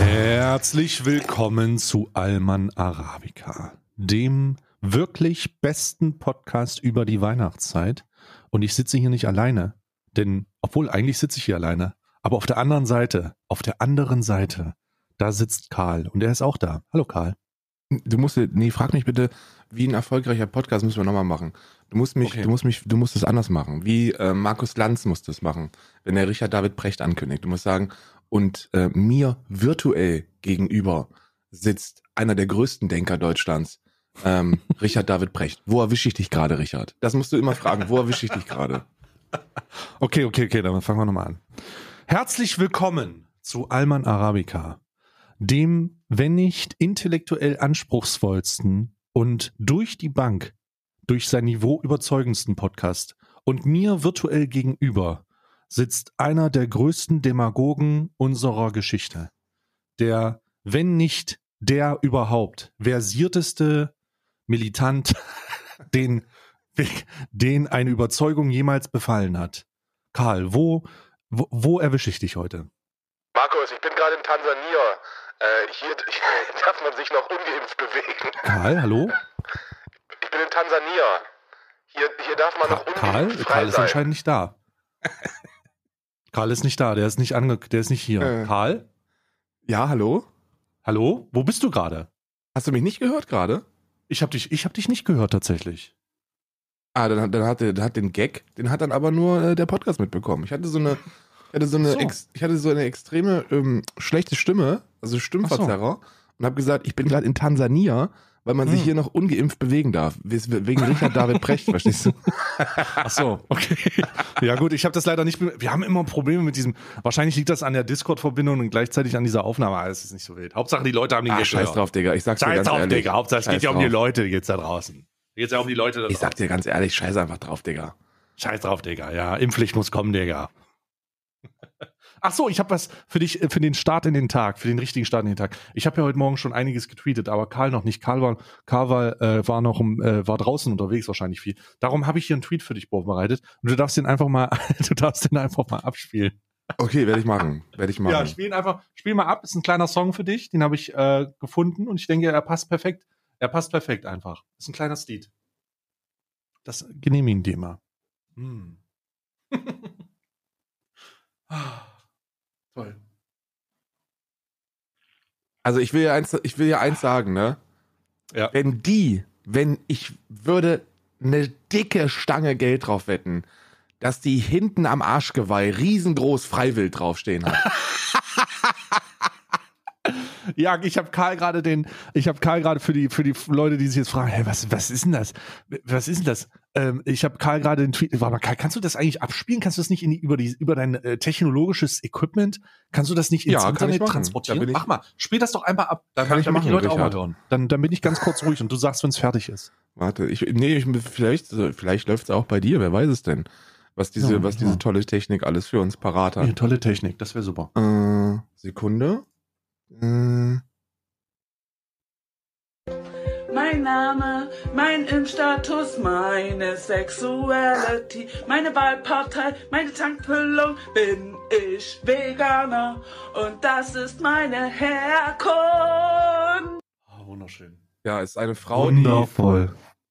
Herzlich willkommen zu Alman Arabica, dem wirklich besten Podcast über die Weihnachtszeit. Und ich sitze hier nicht alleine, denn obwohl eigentlich sitze ich hier alleine, aber auf der anderen Seite, auf der anderen Seite, da sitzt Karl und er ist auch da. Hallo Karl. Du musst, nee, frag mich bitte, wie ein erfolgreicher Podcast müssen wir nochmal machen. Du musst mich, Okay. du musst mich, du musst es anders machen. Wie äh, Markus Lanz musste es machen, wenn er Richard David Precht ankündigt. Du musst sagen, und äh, mir virtuell gegenüber sitzt einer der größten Denker Deutschlands, ähm, Richard David Precht. Wo erwische ich dich gerade, Richard? Das musst du immer fragen. Wo erwische ich dich gerade? Okay, okay, okay, dann fangen wir nochmal an. Herzlich willkommen zu Alman Arabica, dem, wenn nicht intellektuell anspruchsvollsten und durch die Bank, durch sein Niveau überzeugendsten Podcast. Und mir virtuell gegenüber sitzt einer der größten Demagogen unserer Geschichte. Der, wenn nicht der überhaupt, versierteste Militant, den, den eine Überzeugung jemals befallen hat. Karl, wo, wo, wo erwische ich dich heute? Markus, ich bin gerade in Tansania. Äh, hier, hier darf man sich noch ungeimpft bewegen. Karl, hallo? Ich bin in Tansania. Hier, hier darf man Ka noch Karl? ungeimpft frei Karl ist sein. anscheinend nicht da. Karl ist nicht da, der ist nicht ange der ist nicht hier. Äh. Karl? Ja, hallo? Hallo? Wo bist du gerade? Hast du mich nicht gehört gerade? Ich habe dich, ich hab dich nicht gehört tatsächlich. Ah, dann, hat- dann hat, der- dann hat den Gag, den hat dann aber nur äh, der Podcast mitbekommen. Ich hatte so eine, ich hatte so eine, So. Ex, ich hatte so eine extreme ähm, schlechte Stimme, also Stimmverzerrer, und habe gesagt, ich bin gerade in Tansania, weil man sich Hm. hier noch ungeimpft bewegen darf, wegen Richard David Precht, verstehst du? Ach so, okay. Ja gut, ich habe das leider nicht. Wir haben immer Probleme mit diesem. Wahrscheinlich liegt das an der Discord-Verbindung und gleichzeitig an dieser Aufnahme. Alles ist nicht so wild. Hauptsache die Leute haben den Gag scheiß drauf, Digga. Ich sag's dir Scheiß ganz drauf, ehrlich. Digga. Hauptsache es geht ja um die. Leute geht's da draußen. Geht's ja um die Leute da Ich sag dir ganz ehrlich, scheiß einfach drauf, Digga. Scheiß drauf, Digga. Ja, Impfpflicht muss kommen, Digga. Ach so, ich habe was für dich, äh, für den Start in den Tag, für den richtigen Start in den Tag. Ich habe ja heute Morgen schon einiges getweetet, aber Karl noch nicht. Karl war, Karl war, äh, war noch äh, war draußen unterwegs wahrscheinlich viel. Darum habe ich hier einen Tweet für dich vorbereitet und du darfst den einfach mal, du darfst den einfach mal abspielen. Okay, werde ich machen. Werde ich machen. Ja, spiel ihn einfach, spiel mal ab. Ist ein kleiner Song für dich, den habe ich äh, gefunden und ich denke, er passt perfekt. Er passt perfekt einfach. Ist ein kleiner Lied. Das genehmigen dir mal. Hm. Ah, Toll. Also ich will ja eins, ich will ja eins sagen, ne? Ja. Wenn die, wenn ich würde eine dicke Stange Geld drauf wetten, dass die hinten am Arschgeweih riesengroß Freiwild draufstehen hat. Ja, ich habe Karl gerade den, ich habe Karl gerade für die für die Leute, die sich jetzt fragen, hey, was was ist denn das? Was ist denn das? Ähm, ich habe Karl gerade den Tweet. Warte mal, Karl, kannst du das eigentlich abspielen? Kannst du das nicht in die, über die über dein äh, technologisches Equipment? Kannst du das nicht ins Ja, kann ich Internet transportieren? Ich- Mach mal, spiel das doch einmal ab. Dann Kann ich machen, die Leute auch mal Richard. hören. Dann dann bin ich ganz kurz ruhig und du sagst, wenn es fertig ist. Warte, ich, nee, ich, vielleicht, vielleicht läuft's auch bei dir, wer weiß es denn? Was diese, Ja, was ja. diese tolle Technik alles für uns parat Ja, hat. tolle Technik, das wäre super. Äh, Sekunde. Äh, Mein Name, mein Impfstatus, meine Sexuality, meine Wahlpartei, meine Tankfüllung, bin ich Veganer und das ist meine Herkunft. Oh, wunderschön. ja, ist eine Frau, die,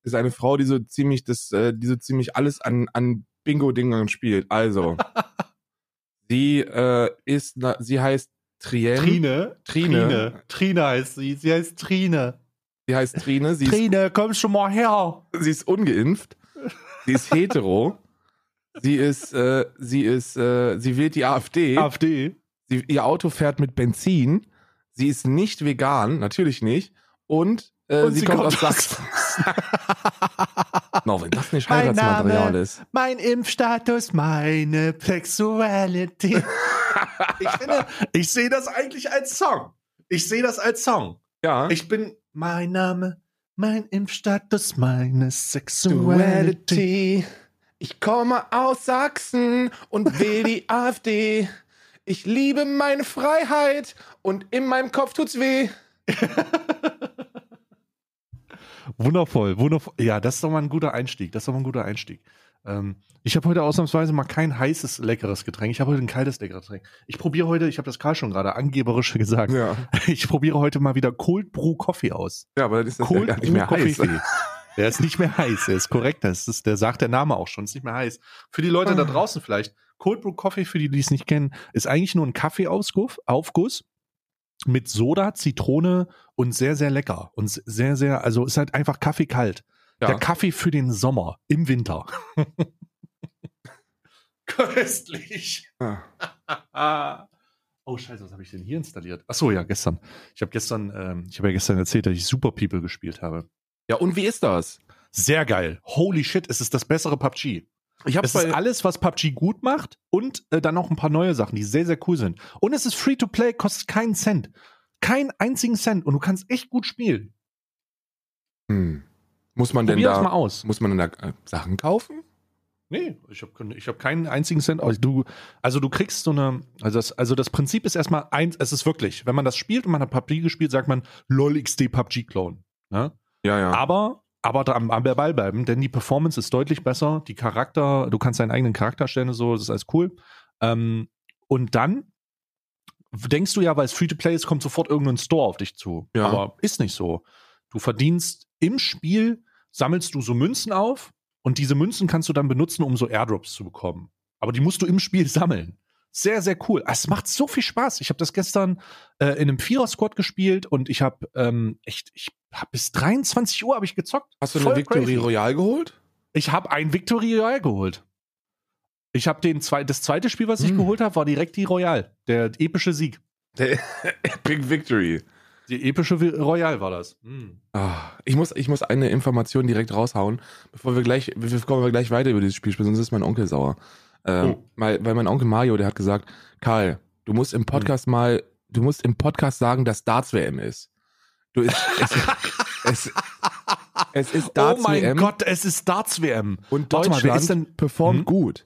ist eine Frau, die so ziemlich das, äh, die so ziemlich alles an, an Bingo-Dingern spielt. Also, sie äh, ist, na, sie heißt Trien. Trine, Trine. Trine, Trine heißt sie. Sie heißt Trine. Sie heißt Trine. Sie ist, Trine, komm schon mal her. sie ist ungeimpft. Sie ist hetero. sie ist, äh, sie ist, äh, sie wählt die AfD. AfD. Sie, ihr Auto fährt mit Benzin. Sie ist nicht vegan, natürlich nicht. Und, äh, Und sie, sie kommt, kommt aus Sachsen. no, wenn das nicht Mein Heiratsmaterial Name. ist. Mein Impfstatus, meine Sexuality. Ich finde, ich sehe das eigentlich als Song. Ich sehe das als Song. Ja. Ich bin mein Name, Mein Impfstatus, meine Sexuality. Ich komme aus Sachsen und will die AfD. Ich liebe meine Freiheit und in meinem Kopf tut's weh. Wundervoll, wundervoll. Ja, das ist doch mal ein guter Einstieg. Das ist doch mal ein guter Einstieg. Ähm, ich habe heute ausnahmsweise mal kein heißes, leckeres Getränk. Ich habe heute ein kaltes, leckeres Getränk. Ich probiere heute, ich habe das Karl schon gerade angeberisch gesagt, Ja, ich probiere heute mal wieder Cold Brew Coffee aus. ja aber das ist das Cold ja nicht mehr heiß. Der ist nicht mehr heiß, der ist korrekt. Das ist, der sagt der Name auch schon, ist nicht mehr heiß. Für die Leute da Ah. draußen vielleicht, Cold Brew Coffee, für die, die es nicht kennen, ist eigentlich nur ein Kaffeeaufguss Aufguss mit Soda, Zitrone und sehr, sehr lecker. Und sehr, sehr, also ist halt einfach Kaffee kalt. Ja. Der Kaffee für den Sommer im Winter. Köstlich. Ah. Oh scheiße, was habe ich denn hier installiert? Ach so, ja, gestern. Ich habe gestern, ähm, ich habe ja gestern erzählt, dass ich Super People gespielt habe. Ja, und wie ist das? Sehr geil. Holy shit, es ist das bessere PUBG. Ich habe Es ist alles, was PUBG gut macht und äh, dann noch ein paar neue Sachen, die sehr, sehr cool sind. Und es ist free to play, kostet keinen Cent. Keinen einzigen Cent und du kannst echt gut spielen. hm. Muss man denn Probier mal da aus. muss man denn da äh, Sachen kaufen? Nee, ich habe ich hab keinen einzigen Cent. Also du, also du kriegst so eine, also das, also das Prinzip ist erstmal eins, es ist wirklich, wenn man das spielt und man hat PUBG gespielt, sagt man LOL XD PUBG Clone. Ne? Ja, ja. Aber, aber am Ball bleiben, denn die Performance ist deutlich besser. Die Charakter, du kannst deinen eigenen Charakter stellen und so, das ist alles cool. Ähm, und dann denkst du ja, weil es Free-to-Play ist, kommt sofort irgendein Store auf dich zu. Ja. Aber ist nicht so. Du verdienst im Spiel, sammelst du so Münzen auf und diese Münzen kannst du dann benutzen, um so Airdrops zu bekommen. Aber die musst du im Spiel sammeln. Sehr, sehr cool. Es macht so viel Spaß. Ich habe das gestern äh, in einem Vierer-Squad gespielt und ich habe ähm, echt, ich habe bis 23 Uhr habe ich gezockt. Hast du Voll eine Victory. Royale geholt? Ich habe ein Victory Royale geholt. Ich habe den zwei, das zweite Spiel, was ich Hm. geholt habe, war direkt die Royale, der epische Sieg. Der Epic Victory. Die epische Royale war das. Hm. Ah, ich, muss, ich muss eine Information direkt raushauen, bevor wir gleich, bevor wir gleich weiter über dieses Spiel sprechen, sonst ist mein Onkel sauer. Ähm, Oh. weil, weil mein Onkel Mario, der hat gesagt, Karl, du musst im Podcast mal, du musst im Podcast sagen, dass Darts WM ist. Du ist, es, es, es ist Darts oh mein WM Gott, es ist Darts WM. und Warte mal, Deutschland ist denn- performt Hm? gut.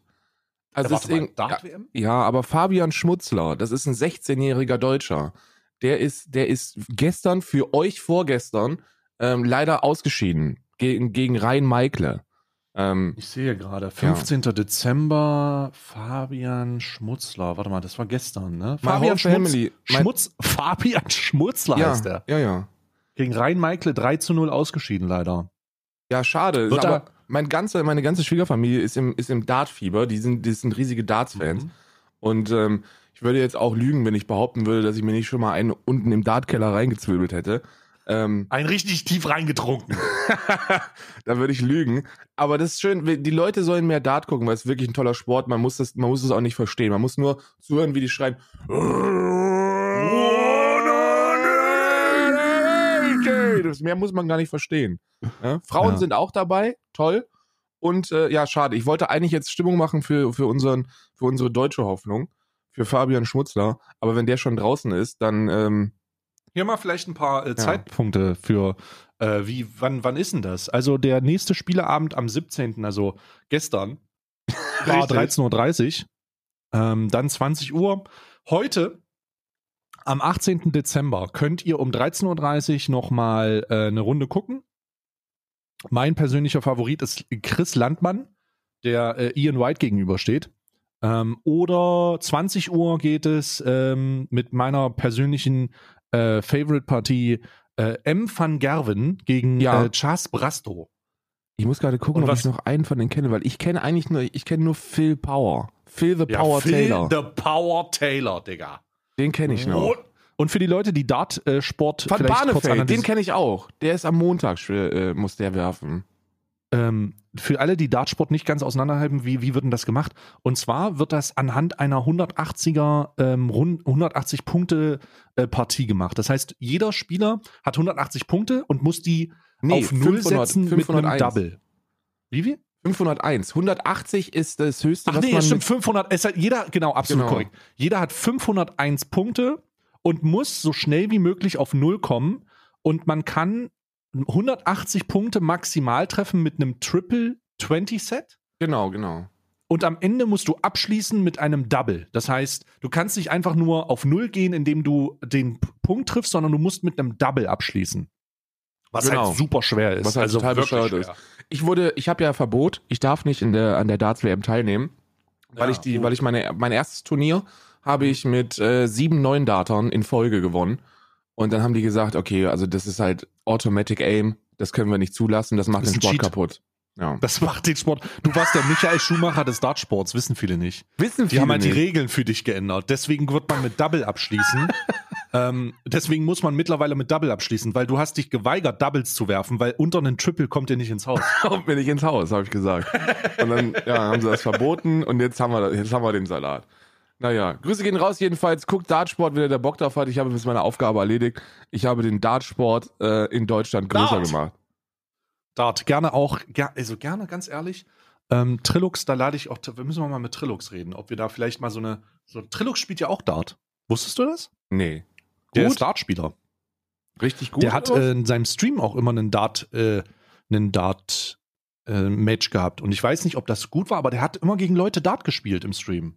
Also Warte es ist mal, ja, WM? ja, aber Fabian Schmutzler, das ist ein 16-jähriger Deutscher. Der ist, der ist gestern für euch vorgestern ähm, leider ausgeschieden gegen, gegen Rhein Meikle. Ähm, Ich sehe gerade, 15. Dezember, Fabian Schmutzler. Warte mal, das war gestern, ne? Fabian mein- Schmutz, Fabian Schmutzler ja, heißt er. ja, ja. Gegen Rhein-Meikle 3 zu 0 ausgeschieden, leider. Ja, schade. Wird aber er- mein ganze, meine ganze Schwiegerfamilie ist im, ist im Dart-Fieber. Die sind, die sind riesige Darts-Fans. Mhm. Und ähm, ich würde jetzt auch lügen, wenn ich behaupten würde, dass ich mir nicht schon mal einen unten im Dartkeller reingezwirbelt hätte. Ähm, Ein richtig tief reingetrunken. da würde ich lügen. Aber das ist schön, die Leute sollen mehr Dart gucken, weil es ist wirklich ein toller Sport. Man muss das, man muss es auch nicht verstehen. Man muss nur zuhören, wie die schreien. Das mehr muss man gar nicht verstehen. Ja? Frauen Ja. sind auch dabei, toll. Und äh, ja, schade. Ich wollte eigentlich jetzt Stimmung machen für, für, unseren, für unsere deutsche Hoffnung, für Fabian Schmutzler. Aber wenn der schon draußen ist, dann ähm, Hier mal vielleicht ein paar äh, Zeitpunkte für, äh, wie, wann, wann ist denn das? Also der nächste Spieleabend am 17., also gestern, war Richtig. 13.30 Uhr, ähm, dann 20 Uhr. Heute, am 18. Dezember, könnt ihr um 13.30 Uhr nochmal äh, eine Runde gucken. Mein persönlicher Favorit ist Chris Landmann, der äh, Ian White gegenübersteht. Ähm, oder 20 Uhr geht es ähm, mit meiner persönlichen äh, Favorite-Partie äh, M. van Gerwen gegen Ja. äh, Chas Brasto. Ich muss gerade gucken, Und ob was- ich noch einen von denen kenne, weil ich kenne eigentlich nur, ich kenne nur Phil Power. Phil the Ja, Power Phil Taylor. The Power Taylor, Digga. Den kenne ich noch. Und, für die Leute, die Dart-Sport Van vielleicht kurz Barneveld, den kenne ich auch. Der ist am Montag, äh, muss der werfen. Ähm, für alle, die Dartsport nicht ganz auseinanderhalten, wie, wie wird denn das gemacht? Und zwar wird das anhand einer 180er, ähm, rund 180 Punkte äh, Partie gemacht. Das heißt, jeder Spieler hat 180 Punkte und muss die Nee, auf Null 500, setzen mit einem 501. Double. Wie viel? 501. 180 ist das höchste, Ach was nee, man stimmt, mit, 500, es hat jeder, genau, absolut Genau. korrekt. Jeder hat 501 Punkte und muss so schnell wie möglich auf Null kommen und man kann 180 Punkte maximal treffen mit einem Triple 20 Set. Genau, genau. Und am Ende musst du abschließen mit einem Double. Das heißt, du kannst nicht einfach nur auf Null gehen, indem du den Punkt triffst, sondern du musst mit einem Double abschließen. Was Genau. halt super schwer ist. Was halt total wirklich bescheuert schwer. Ich wurde, ich habe ja Verbot, ich darf nicht in der, an der Darts WM teilnehmen, weil Ja, ich die, gut. weil ich meine, mein erstes Turnier habe ich mit äh, sieben neuen Dartern in Folge gewonnen. Und dann haben die gesagt, okay, also das ist halt Automatic Aim, das können wir nicht zulassen, das macht Das den Sport Cheat. kaputt. Ja. Das macht den Sport. Du warst der Michael Schumacher des Dartsports, wissen viele nicht. Wissen Die haben halt die nicht. Regeln für dich geändert. Deswegen wird man mit Double abschließen. ähm, deswegen muss man mittlerweile mit Double abschließen, weil du hast dich geweigert, Doubles zu werfen, weil unter einen Triple kommt ihr nicht ins Haus. Kommt mir nicht ins Haus, habe ich gesagt. Und dann ja, haben sie das verboten und jetzt haben wir, jetzt haben wir den Salat. Naja, Grüße gehen raus jedenfalls. Guckt Dartsport, wenn ihr der Bock drauf hat. Ich habe bis meine Aufgabe erledigt. Ich habe den Dartsport äh, in Deutschland größer Dart. gemacht. Dart, gerne auch, ger also gerne, ganz ehrlich. Ähm, Trilux, da lade ich auch, wir müssen mal mit Trilux reden, ob wir da vielleicht mal so eine, so Trilux spielt ja auch Dart. Wusstest du das? Nee. Der Gut? ist Dartspieler. Richtig gut. Der hat äh, in seinem Stream auch immer einen Dart, äh, einen Dart äh, Match gehabt. Und ich weiß nicht, ob das gut war, aber der hat immer gegen Leute Dart gespielt im Stream.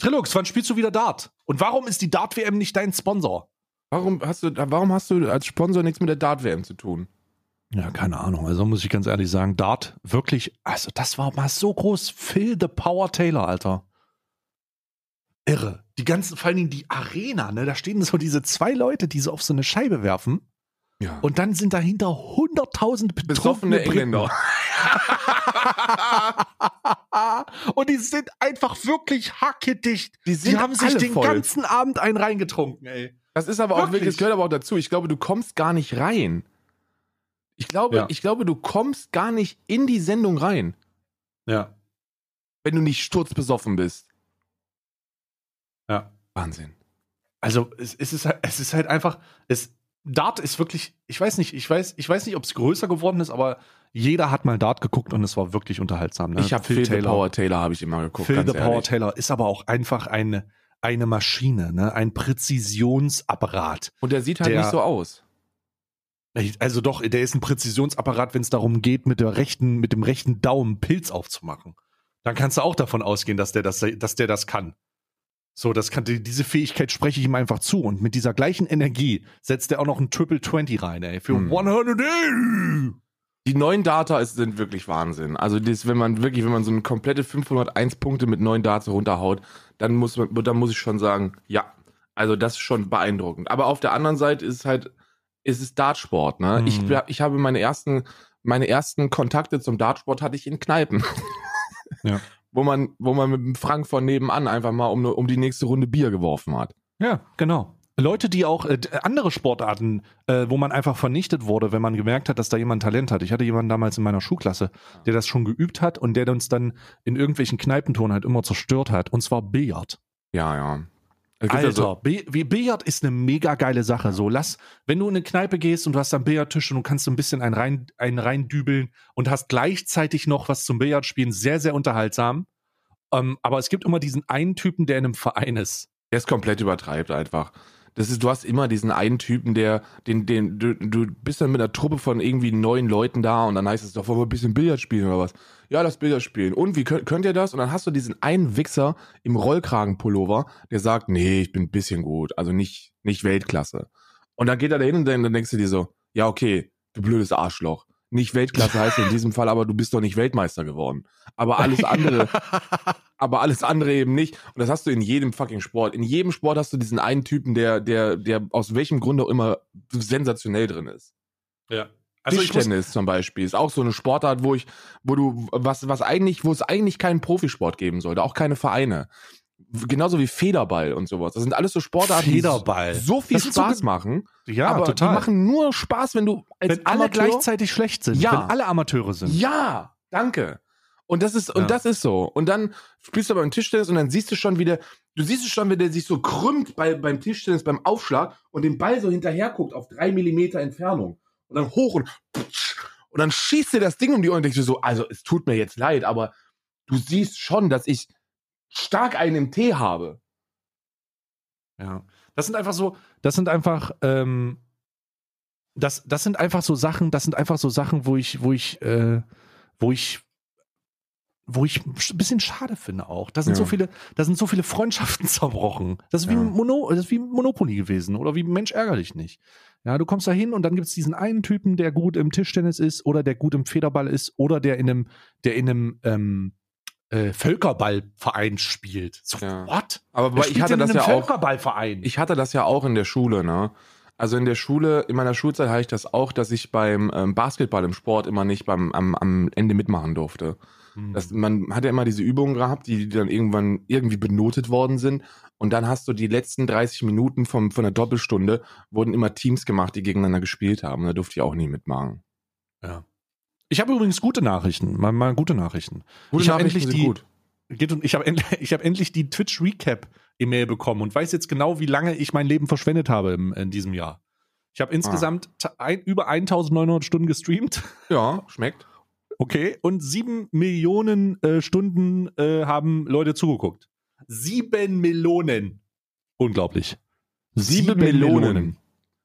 Trilux, wann spielst du wieder Dart? Und warum ist die Dart WM nicht dein Sponsor? warum, hast du, warum hast du als Sponsor nichts mit der Dart-WM zu tun? Ja, keine Ahnung. Also muss ich ganz ehrlich sagen, Dart wirklich, also das war mal so groß. Phil the Power Taylor, Alter. Irre. Die ganzen, vor allen Dingen die Arena, ne? Da stehen so diese zwei Leute, die so auf so eine Scheibe werfen. Ja. Und dann sind dahinter 100.000 besoffene betrunkene Briten. Engländer. und die sind einfach wirklich hackedicht. Die Die haben sich den voll. ganzen Abend einen reingetrunken, ey. Das ist aber auch Wirklich? wirklich, das gehört aber auch dazu. Ich glaube, du kommst gar nicht rein. Ich glaube, Ja. ich glaube, du kommst gar nicht in die Sendung rein, Ja. wenn du nicht sturzbesoffen bist. Ja. Wahnsinn. Also es, es, ist, halt- es ist halt einfach, es, Dart ist wirklich, ich weiß nicht, ich weiß, ich weiß nicht, ob es größer geworden ist, aber jeder hat mal Dart geguckt und es war wirklich unterhaltsam. Ne? Ich habe Phil, the Power Taylor habe ich immer geguckt. Phil the Power ehrlich. Taylor ist aber auch einfach eine, eine Maschine, ne? ein Präzisionsapparat. Und der sieht halt Der- nicht so aus. Also doch, der ist ein Präzisionsapparat, wenn es darum geht, mit der rechten, mit dem rechten Daumen Pilz aufzumachen. Dann kannst du auch davon ausgehen, dass der das, dass der das kann. So, das kann, die- diese Fähigkeit spreche ich ihm einfach zu. Und mit dieser gleichen Energie setzt er auch noch ein Triple 20 rein, ey. Für Hm. 100 Die neuen Data ist, sind wirklich Wahnsinn. Also das, wenn man wirklich, wenn man so eine komplette 501 Punkte mit neuen Data runterhaut, dann muss man, dann muss ich schon sagen, ja, also das ist schon beeindruckend. Aber auf der anderen Seite ist es halt, ist es Dartsport. Ne? Mhm. Ich, ich habe meine ersten, meine ersten Kontakte zum Dartsport hatte ich in Kneipen. Ja. Wo man, wo man mit dem Frank von nebenan einfach mal um, um die nächste Runde Bier geworfen hat. Ja, genau. Leute, die auch äh, d- andere Sportarten, äh, wo man einfach vernichtet wurde, wenn man gemerkt hat, dass da jemand Talent hat. Ich hatte jemanden damals in meiner Schulklasse, der das schon geübt hat und der uns dann in irgendwelchen Kneipentonen halt immer zerstört hat. Und zwar Billard. Ja, ja. Alter, ja so- Bi- wie Billard ist eine mega geile Sache. So, lass, wenn du in eine Kneipe gehst und du hast einen Billardtisch und du kannst so ein bisschen einen rein, einen reindübeln und hast gleichzeitig noch was zum Billardspielen, sehr, sehr unterhaltsam. Ähm, aber es gibt immer diesen einen Typen, der in einem Verein ist. Der ist komplett übertreibt einfach. Das ist, du hast immer diesen einen Typen, der, den, den, du, du bist dann mit einer Truppe von irgendwie neun Leuten da und dann heißt es doch, wollen wir ein bisschen Billard spielen oder was? Ja, das Billard spielen. Und wie könnt, könnt ihr das? Und dann hast du diesen einen Wichser im Rollkragenpullover, der sagt, nee, ich bin ein bisschen gut, also nicht, nicht Weltklasse. Und dann geht er dahin und dann, dann denkst du dir so, ja, okay, du blödes Arschloch. Nicht Weltklasse heißt in diesem Fall, aber du bist doch nicht Weltmeister geworden. Aber alles andere, aber alles andere eben nicht. Und das hast du in jedem fucking Sport. In jedem Sport hast du diesen einen Typen, der, der, der aus welchem Grund auch immer sensationell drin ist. Ja. Also Tischtennis zum Beispiel ist auch so eine Sportart, wo ich, wo du, was, was eigentlich, wo es eigentlich keinen Profisport geben sollte, auch keine Vereine. Genauso wie Federball und sowas. Das sind alles so Sportarten, Federball. die so viel so Spaß ge- machen. ja, aber total. die machen nur Spaß, wenn du als wenn alle Amateur gleichzeitig schlecht sind. Ja. Wenn alle Amateure sind. ja, danke. Und das ist, und Ja. das ist so. Und dann spielst du beim Tischtennis und dann siehst du schon wieder, du siehst es schon, wie der sich so krümmt bei, beim Tischtennis, beim Aufschlag und den Ball so hinterher guckt auf drei Millimeter Entfernung. Und dann hoch und, und dann schießt dir das Ding um die Ohren und denkst du so, also es tut mir jetzt leid, aber du siehst schon, dass ich stark einen im Tee habe. Ja. Das sind einfach so, das sind einfach, ähm, das, das sind einfach so Sachen, das sind einfach so Sachen, wo ich, wo ich, äh, wo ich, wo ich ein bisschen schade finde auch. Da sind Ja. so viele, da sind so viele Freundschaften zerbrochen. Das ist wie Ja. Mono, das ist wie Monopoly gewesen oder wie Mensch ärger dich nicht. Ja, du kommst da hin und dann gibt es diesen einen Typen, der gut im Tischtennis ist oder der gut im Federball ist oder der in einem, der in einem ähm, äh, Völkerballverein spielt. So, Ja. what? Aber Wer ich hatte das ja auch. Ich hatte das ja auch in der Schule, ne? Also in der Schule, in meiner Schulzeit hatte ich das auch, dass ich beim ähm, Basketball im Sport immer nicht beim, am, am Ende mitmachen durfte. Hm. Das, man hat ja immer diese Übungen gehabt, die, die dann irgendwann irgendwie benotet worden sind. Und dann hast du die letzten 30 Minuten vom, von der Doppelstunde, wurden immer Teams gemacht, die gegeneinander gespielt haben. Da durfte ich auch nie mitmachen. Ich habe übrigens gute Nachrichten, mal, mal gute Nachrichten. Gute ich habe endlich die, gut. Geht und ich habe endlich, ich hab endlich die Twitch Recap E-Mail bekommen und weiß jetzt genau, wie lange ich mein Leben verschwendet habe im, in diesem Jahr. Ich habe insgesamt ta- ein, über 1900 Stunden gestreamt, Ja, schmeckt. okay, und sieben Millionen äh, Stunden äh, haben Leute zugeguckt. Sieben Millionen. Unglaublich. Sieben Millionen.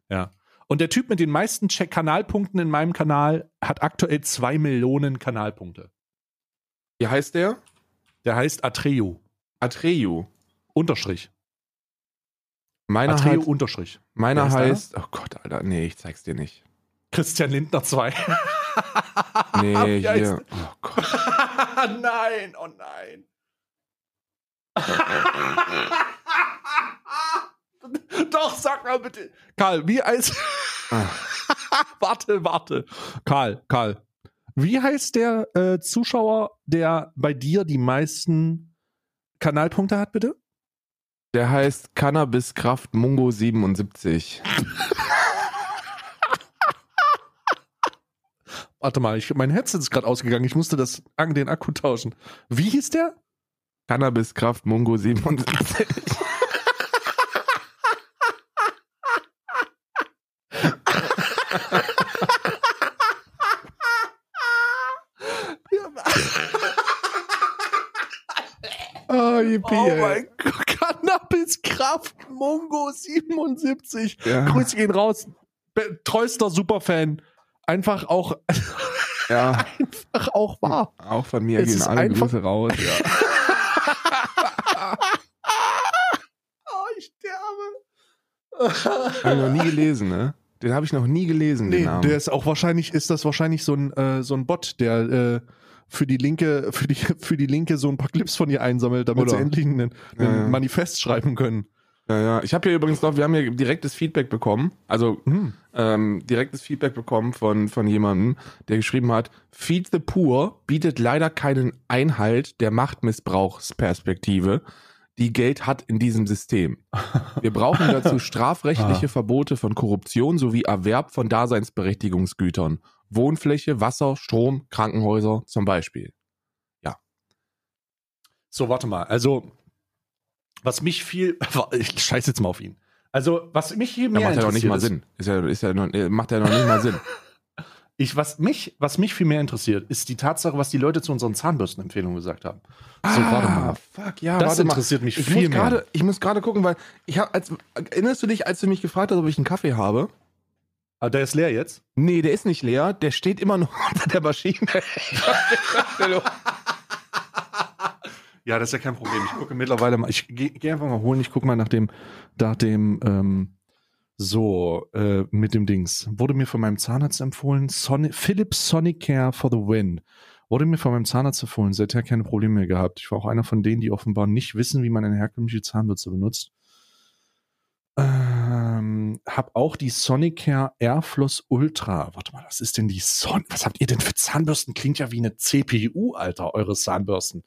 Ja. Und der Typ mit den meisten Check Kanalpunkten in meinem Kanal hat aktuell zwei Millionen Kanalpunkte. Wie heißt der? Der heißt Atreo. Atreyu. Unterstrich. Meiner, Atreo heißt, Unterstrich. meiner heißt, ist oh Gott, Alter, nee, ich zeig's dir nicht. Christian Lindner 2. Nee, heißt hier. Oh Gott. nein, oh nein. Doch, sag mal bitte. Karl, wie heißt. Ah. warte, warte. Karl, Karl. Wie heißt der äh, Zuschauer, der bei dir die meisten Kanalpunkte hat, bitte? Der heißt Cannabis Kraft Mungo 77. Warte mal, ich, mein Headset ist gerade ausgegangen. Ich musste das, den Akku tauschen. Wie hieß der? Cannabis Kraft Mungo 77. Oh, yippie, Oh mein Gott, Cannabiskraft Mongo 77. Ja. Grüße gehen raus. Be treuster Superfan. Einfach auch, Ja, einfach auch wahr. auch von mir Es gehen alle Grüße raus. Ja. Oh, ich sterbe. Hab ich noch nie gelesen, ne? Den habe ich noch nie gelesen, Nee, der ist auch wahrscheinlich, ist das wahrscheinlich so ein, äh, so ein Bot, der äh, für die Linke, für die, für die Linke so ein paar Clips von ihr einsammelt, damit Oder? sie endlich ein, ja. Manifest schreiben können. ja, ja. Ich habe hier übrigens noch, wir haben hier direktes Feedback bekommen. Also Hm. ähm, direktes Feedback bekommen von, von jemandem, der geschrieben hat, Feed the Poor bietet leider keinen Einhalt der Machtmissbrauchsperspektive, die Geld hat in diesem System. Wir brauchen dazu strafrechtliche Ah. Verbote von Korruption sowie Erwerb von Daseinsberechtigungsgütern. Wohnfläche, Wasser, Strom, Krankenhäuser zum Beispiel. So, warte mal. Also, was mich viel. Ich scheiß jetzt mal auf ihn. Also, was mich viel Da mehr macht ja noch nicht mal interessiert Sinn. Ist ja, ist ja noch, äh, macht ja noch nicht mal Sinn. Ich, was, mich, was mich viel mehr interessiert, ist die Tatsache, was die Leute zu unseren Zahnbürstenempfehlungen gesagt haben. So, warte mal. Ah, fuck, ja, Das warte mal. interessiert mich ich viel muss mehr. gerade, Ich muss gerade gucken, weil ich habe, erinnerst du dich, als du mich gefragt hast, ob ich einen Kaffee habe? Ah, der ist leer jetzt? Nee, der ist nicht leer, der steht immer noch unter der Maschine. Ja, das ist ja kein Problem. Ich gucke mittlerweile mal. Ich gehe geh einfach mal holen. Ich gucke mal nach dem, nach dem, ähm, so, äh, mit dem Dings. Wurde mir von meinem Zahnarzt empfohlen, Sonic, Philips Sonicare for the Win. Wurde mir von meinem Zahnarzt empfohlen, seither keine Probleme mehr gehabt. Ich war auch einer von denen, die offenbar nicht wissen, wie man eine herkömmliche Zahnbürste benutzt. Ähm, hab auch die Sonicare Airfloss Ultra. Warte mal, was ist denn die Son? Was habt ihr denn für Zahnbürsten? Klingt ja wie eine CPU, Alter, eure Zahnbürsten.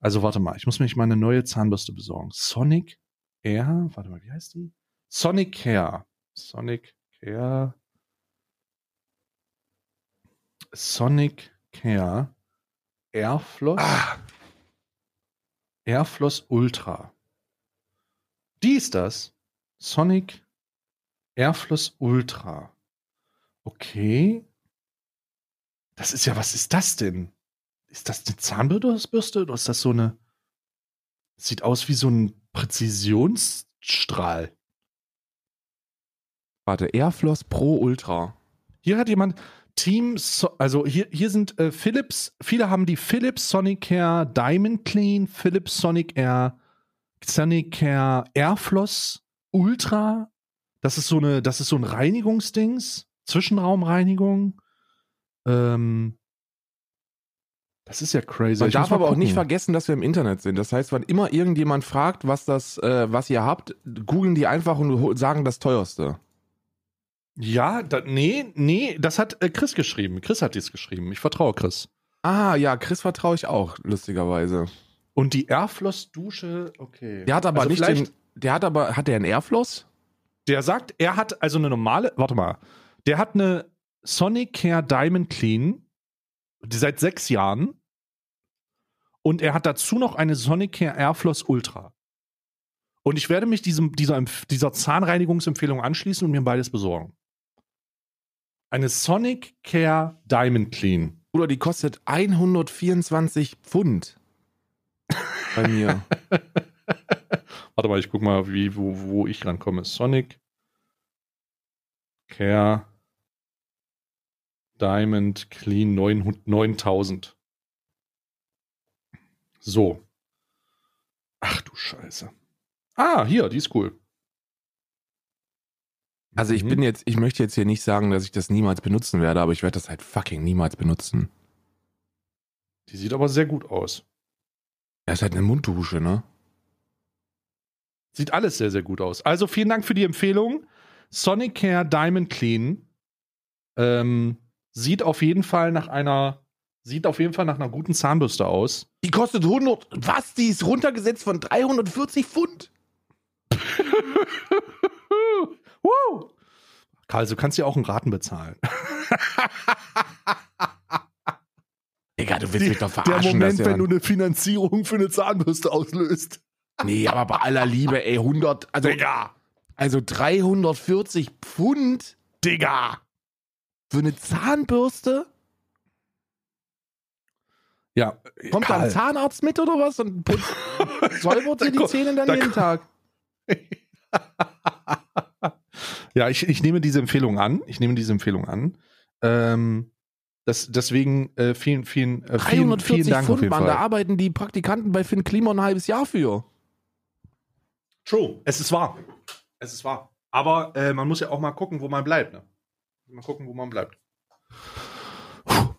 Also warte mal, ich muss mich mal eine neue Zahnbürste besorgen. Sonic Air, warte mal, wie heißt die? Sonic Care. Sonic Care. Sonic Care Airfloss. ah, Airfloss Ultra. Die ist das. Sonic Airfloss Ultra. Okay. Das ist ja, was ist das denn? Ist das eine Zahnbürste oder ist das so eine. Sieht aus wie so ein Präzisionsstrahl. Warte, Airfloss Pro Ultra. Hier hat jemand Team, so also hier, hier sind äh, Philips, viele haben die Philips Sonicare Diamond Clean, Philips Sonicare, Sonicare Airfloss Ultra. Das ist so eine, das ist so ein Reinigungsdings, Zwischenraumreinigung. Ähm, das ist ja crazy. Man Ich darf aber auch nicht gucken. vergessen, dass wir im Internet sind. Das heißt, wann immer irgendjemand fragt, was das, äh, was ihr habt, googeln die einfach und sagen das teuerste. Ja, da, nee, nee, das hat äh, Chris geschrieben. Chris hat dies geschrieben. Ich vertraue Chris. Ah, ja, Chris vertraue ich auch, lustigerweise. Und die Airfloss-Dusche, okay. Der hat aber Also nicht den, der hat aber, hat der einen Airfloss? Der sagt, er hat also eine normale, warte mal, der hat eine Sonicare Diamond Clean die seit sechs Jahren und er hat dazu noch eine Sonicare Airfloss Ultra. Und ich werde mich diesem, dieser, dieser Zahnreinigungsempfehlung anschließen und mir beides besorgen. Eine Sonicare Diamond Clean. Oder die kostet 124 Pfund. Bei mir. Warte mal, ich guck mal, wie, wo, wo ich rankomme. Sonic Care Diamond Clean 900 9000. So. Ach du Scheiße. Ah, hier, die ist cool. Also ich Mhm. bin jetzt, ich möchte jetzt hier nicht sagen, dass ich das niemals benutzen werde, aber ich werde das halt fucking niemals benutzen. Die sieht aber sehr gut aus. Das ist halt eine Munddusche, ne? Sieht alles sehr, sehr gut aus. Also vielen Dank für die Empfehlung. Sonicare Diamond Clean ähm, sieht auf jeden Fall nach einer sieht auf jeden Fall nach einer guten Zahnbürste aus. Die kostet 100, was? Die ist runtergesetzt von 340 Pfund? Woo! Karl, du kannst ja auch einen Raten bezahlen. Digga, du willst mich doch Der verarschen. Moment, dass wenn du eine Finanzierung für eine Zahnbürste auslöst. Nee, aber bei aller Liebe, ey, 100, also, also 340 Pfund Digga! für eine Zahnbürste? Ja, Kommt da ein Zahnarzt mit oder was und putzt, säubert dir die Da Zähne dann da jeden Tag? ja, ich, ich nehme diese Empfehlung an. Ich nehme diese Empfehlung an. Ähm, das, deswegen äh, vielen, vielen, äh, vielen, 340 vielen Dank auf Pfund, jeden Mann, da Fall. arbeiten die Praktikanten bei Finn Klima ein halbes Jahr für. True. Es ist wahr. Es ist wahr. Aber äh, man muss ja auch mal gucken, wo man bleibt. Ne? Mal gucken, wo man bleibt. Puh.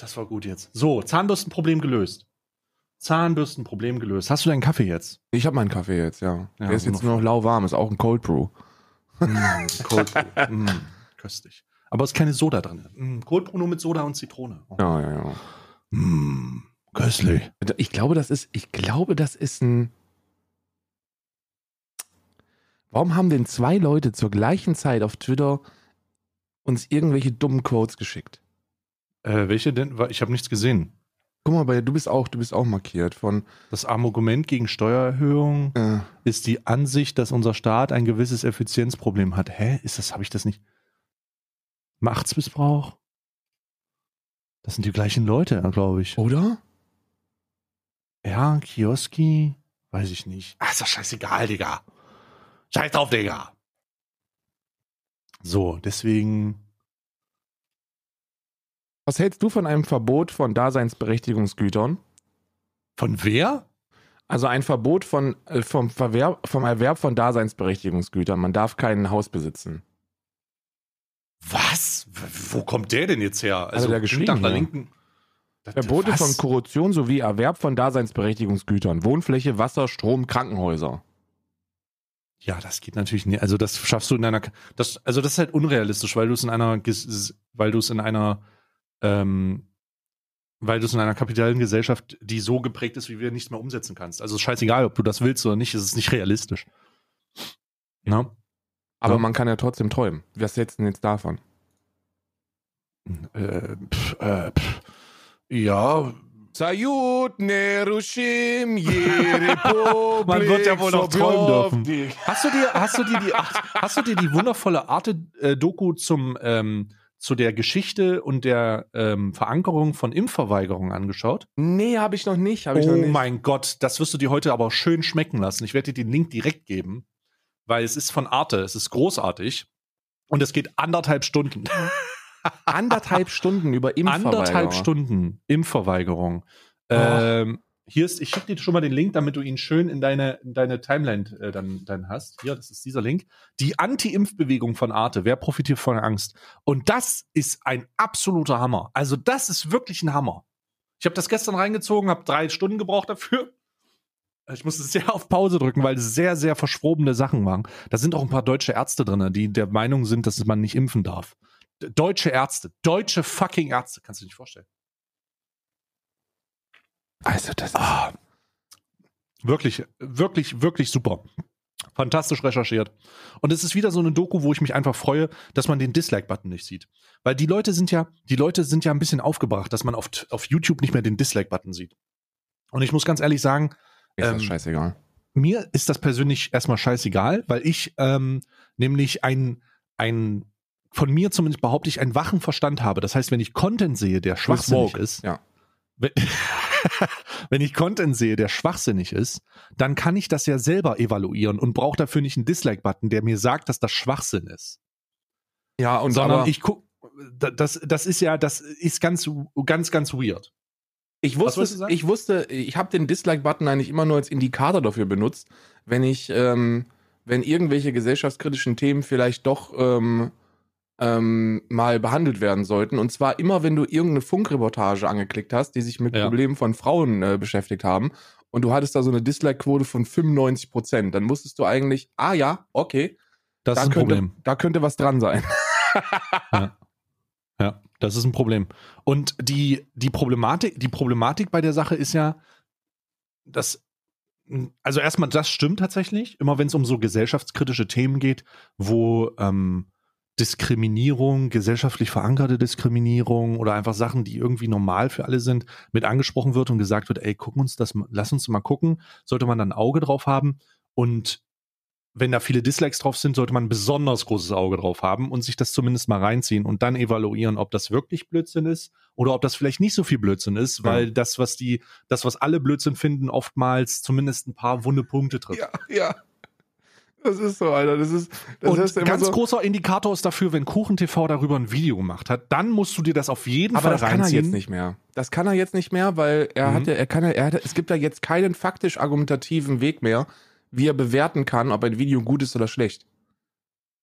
Das war gut jetzt. So, Zahnbürstenproblem gelöst. Zahnbürstenproblem gelöst. Hast du deinen Kaffee jetzt? Ich habe meinen Kaffee jetzt, ja. Ja, Der ist jetzt nur noch lauwarm, ist auch ein Cold Brew. Mm, Cold Brew. mm, köstlich. Aber es ist keine Soda drin. Mm, Cold Brew nur mit Soda und Zitrone. Oh. Ja, ja, ja. Mm, köstlich. Ich glaube, das ist, ich glaube, das ist ein. Warum haben denn zwei Leute zur gleichen Zeit auf Twitter uns irgendwelche dummen Quotes geschickt? Äh, welche denn? Ich habe nichts gesehen. Guck mal, bei du bist auch, du bist auch markiert von. Das Argument gegen Steuererhöhung Äh, ist die Ansicht, dass unser Staat ein gewisses Effizienzproblem hat. Hä? Ist das, habe ich das nicht? Machtsmissbrauch? Das sind die gleichen Leute, glaube ich. oder? Ja, Kioski? Weiß ich nicht. Ah, ist doch scheißegal, Digga. Scheiß drauf, Digga. So, deswegen. Was hältst du von einem Verbot von Daseinsberechtigungsgütern? Von wer? Also ein Verbot von, äh, vom, Verwerb, vom Erwerb von Daseinsberechtigungsgütern. Man darf kein Haus besitzen. Was? Wo kommt der denn jetzt her? Also der klingt geschrieben, der ja. linken. Verbote was? von Korruption sowie Erwerb von Daseinsberechtigungsgütern. Wohnfläche, Wasser, Strom, Krankenhäuser. Ja, das geht natürlich nicht. Also das schaffst du in einer, das, also das ist halt unrealistisch, weil du es in einer, weil du es in einer, ähm, weil du es in einer kapitalen Gesellschaft, die so geprägt ist, wie wir nichts mehr umsetzen kannst. Also es ist scheißegal, ob du das willst oder nicht, es ist nicht realistisch. Na? Aber Ja. man kann ja trotzdem träumen. Was hältst du denn jetzt davon? Äh, pff, äh, pff. Ja, Sayut Nerushim, Republik. Man wird ja wohl noch träumen dürfen. Hast du dir, hast du dir die, hast du dir die wundervolle Arte-Doku zum, ähm, zu der Geschichte und der ähm, Verankerung von Impfverweigerung angeschaut? Nee, habe ich noch nicht. Hab ich oh noch nicht. mein Gott, das wirst du dir heute aber schön schmecken lassen. Ich werde dir den Link direkt geben, weil es ist von Arte, es ist großartig. Und es geht anderthalb Stunden. Anderthalb Stunden über Impfverweigerung. Anderthalb Stunden Impfverweigerung. Ähm, hier ist, ich schicke dir schon mal den Link, damit du ihn schön in deine, in deine Timeline äh, dann, dann hast. Hier, das ist dieser Link. Die Anti-Impfbewegung von Arte. Wer profitiert von der Angst? Und das ist ein absoluter Hammer. Also das ist wirklich ein Hammer. Ich habe das gestern reingezogen, habe drei Stunden gebraucht dafür. Ich musste sehr auf Pause drücken, weil es sehr, sehr verschwobene Sachen waren. Da sind auch ein paar deutsche Ärzte drin, die der Meinung sind, dass man nicht impfen darf. Deutsche Ärzte, deutsche fucking Ärzte, kannst du dir nicht vorstellen. Also das Ah, wirklich, wirklich, wirklich super. Fantastisch recherchiert. Und es ist wieder so eine Doku, wo ich mich einfach freue, dass man den Dislike-Button nicht sieht. Weil die Leute sind ja, die Leute sind ja ein bisschen aufgebracht, dass man auf, auf YouTube nicht mehr den Dislike-Button sieht. Und ich muss ganz ehrlich sagen, ist das ähm, scheißegal. mir ist das persönlich erstmal scheißegal, weil ich ähm, nämlich ein, ein, von mir zumindest behaupte ich, einen wachen Verstand habe. Das heißt, wenn ich Content sehe, der schwachsinnig ist, ja. wenn, wenn ich Content sehe, der schwachsinnig ist, dann kann ich das ja selber evaluieren und brauche dafür nicht einen Dislike-Button, der mir sagt, dass das Schwachsinn ist. Ja, und Sondern ich guck, das, das ist ja, das ist ganz, ganz, ganz weird. ich wusste, ich wusste, ich habe den Dislike-Button eigentlich immer nur als Indikator dafür benutzt, wenn ich, ähm, wenn irgendwelche gesellschaftskritischen Themen vielleicht doch ähm, ähm, mal behandelt werden sollten. Und zwar immer, wenn du irgendeine Funkreportage angeklickt hast, die sich mit Ja. Problemen von Frauen äh, beschäftigt haben, und du hattest da so eine Dislike-Quote von 95 Prozent, dann wusstest du eigentlich, ah ja, okay, Das da ist ein könnte, Problem. da könnte was dran sein. Ja, das ist ein Problem. Und die, die Problematik, die Problematik bei der Sache ist ja, dass, also erstmal, das stimmt tatsächlich, immer wenn es um so gesellschaftskritische Themen geht, wo ähm, Diskriminierung, gesellschaftlich verankerte Diskriminierung oder einfach Sachen, die irgendwie normal für alle sind, mit angesprochen wird und gesagt wird, ey, gucken uns das, lass uns mal gucken, sollte man dann ein Auge drauf haben und wenn da viele Dislikes drauf sind, sollte man ein besonders großes Auge drauf haben und sich das zumindest mal reinziehen und dann evaluieren, ob das wirklich Blödsinn ist oder ob das vielleicht nicht so viel Blödsinn ist, weil das, was die, das, was alle Blödsinn finden, oftmals zumindest ein paar wunde Punkte trifft. ja, ja. Das ist so, Alter. Das ist, das und ist immer ganz so. großer Indikator ist dafür, wenn Kuchen TV darüber ein Video gemacht hat, dann musst du dir das auf jeden Aber Fall das kann er jetzt nicht mehr. Das kann er jetzt nicht mehr, weil er Mhm. hat ja, er kann ja, er hat, es gibt ja jetzt keinen faktisch argumentativen Weg mehr, wie er bewerten kann, ob ein Video gut ist oder schlecht.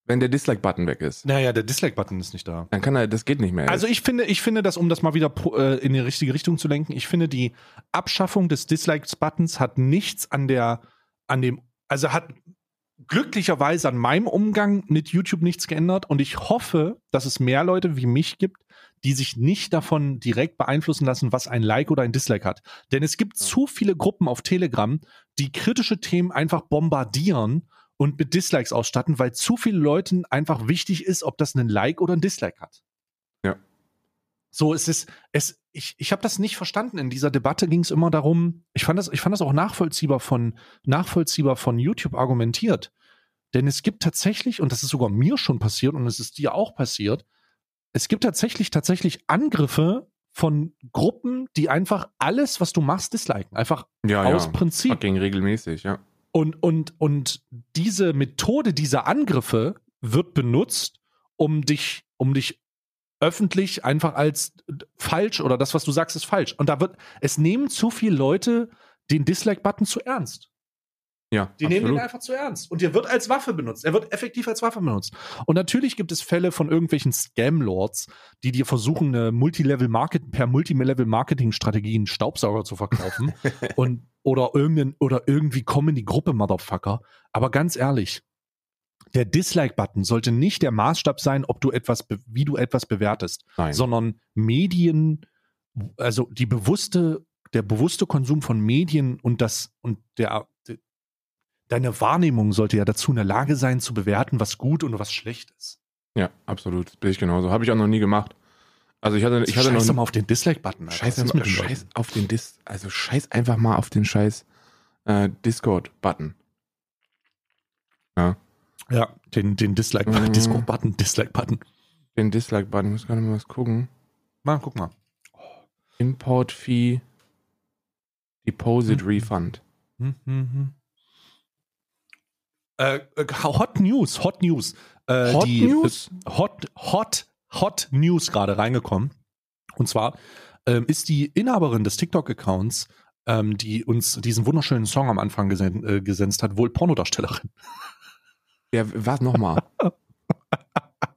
Wenn der Dislike-Button weg ist. Naja, der Dislike-Button ist nicht da. Dann kann er, das geht nicht mehr. Also ich finde, ich finde, dass um das mal wieder äh, in die richtige Richtung zu lenken, ich finde die Abschaffung des Dislikes-Buttons hat nichts an der, an dem, also hat glücklicherweise an meinem Umgang mit YouTube nichts geändert und ich hoffe, dass es mehr Leute wie mich gibt, die sich nicht davon direkt beeinflussen lassen, was ein Like oder ein Dislike hat. Denn es gibt zu viele Gruppen auf Telegram, die kritische Themen einfach bombardieren und mit Dislikes ausstatten, weil zu viele Leuten einfach wichtig ist, ob das einen Like oder ein Dislike hat. Ja. So, es ist, es, ich, ich habe das nicht verstanden. In dieser Debatte ging es immer darum, ich fand das, ich fand das auch nachvollziehbar von, nachvollziehbar von YouTube argumentiert. Denn es gibt tatsächlich, und das ist sogar mir schon passiert und es ist dir auch passiert, es gibt tatsächlich, tatsächlich Angriffe von Gruppen, die einfach alles, was du machst, disliken. Einfach ja, aus ja. Prinzip. Fucking regelmäßig, ja. Und, und, und diese Methode dieser Angriffe wird benutzt, um dich, um dich öffentlich einfach als falsch oder das, was du sagst, ist falsch. Und da wird, es nehmen zu viele Leute den Dislike-Button zu ernst. Ja, Die nehmen absolut. den einfach zu ernst. Und der wird als Waffe benutzt. Er wird effektiv als Waffe benutzt. Und natürlich gibt es Fälle von irgendwelchen Scam-Lords, die dir versuchen, eine Multilevel-Market, per Multilevel-Marketing-Strategie einen Staubsauger zu verkaufen. und, oder irgendein, oder irgendwie kommen die Gruppe Motherfucker. Aber ganz ehrlich, der Dislike-Button sollte nicht der Maßstab sein, ob du etwas, wie du etwas bewertest, Nein. sondern Medien, also die bewusste, der bewusste Konsum von Medien und das und der, de- deine Wahrnehmung sollte ja dazu in der Lage sein, zu bewerten, was gut und was schlecht ist. Ja, absolut. Bin ich genauso. Habe ich auch noch nie gemacht. Also ich hatte, ich hatte Scheiß doch noch mal auf den Dislike-Button. Scheiß, den scheiß auf den Dis, also scheiß einfach mal auf den scheiß äh, Discord-Button. Ja, den, den Dislike-Button, Mhm. Disco-Button, Dislike-Button. Den Dislike-Button, ich muss gerade mal was gucken. Mal, guck mal. Import Fee Deposit Mhm. Refund. Hm, hm, hm. Äh, äh, Hot News, Hot News. äh, Hot die News? Hot, Hot, Hot News gerade reingekommen. Und zwar ähm, ist die Inhaberin des TikTok-Accounts, ähm, die uns diesen wunderschönen Song am Anfang gesen äh, gesenzt hat, wohl Pornodarstellerin. Ja, was nochmal?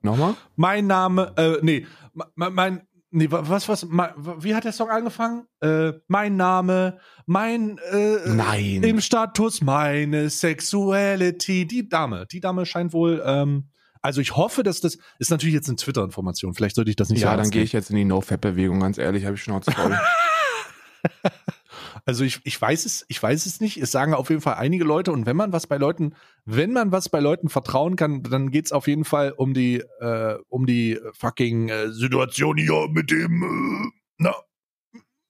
nochmal? Mein Name, äh, nee, mein nee, wa- was, was, wie hat der Song angefangen? Äh, mein Name, mein, äh, Nein. im Status, meine Sexuality, die Dame, die Dame scheint wohl, ähm, also ich hoffe, dass das, ist natürlich jetzt eine Twitter-Information, vielleicht sollte ich das nicht Ja, so dann ernst gehe ich jetzt in die No-Fap-Bewegung, ganz ehrlich, habe ich Schnauze voll. Also ich, ich weiß es, ich weiß es nicht. Es sagen auf jeden Fall einige Leute und wenn man was bei Leuten, wenn man was bei Leuten vertrauen kann, dann geht es auf jeden Fall um die, äh, um die fucking äh, Situation hier mit dem, äh, na,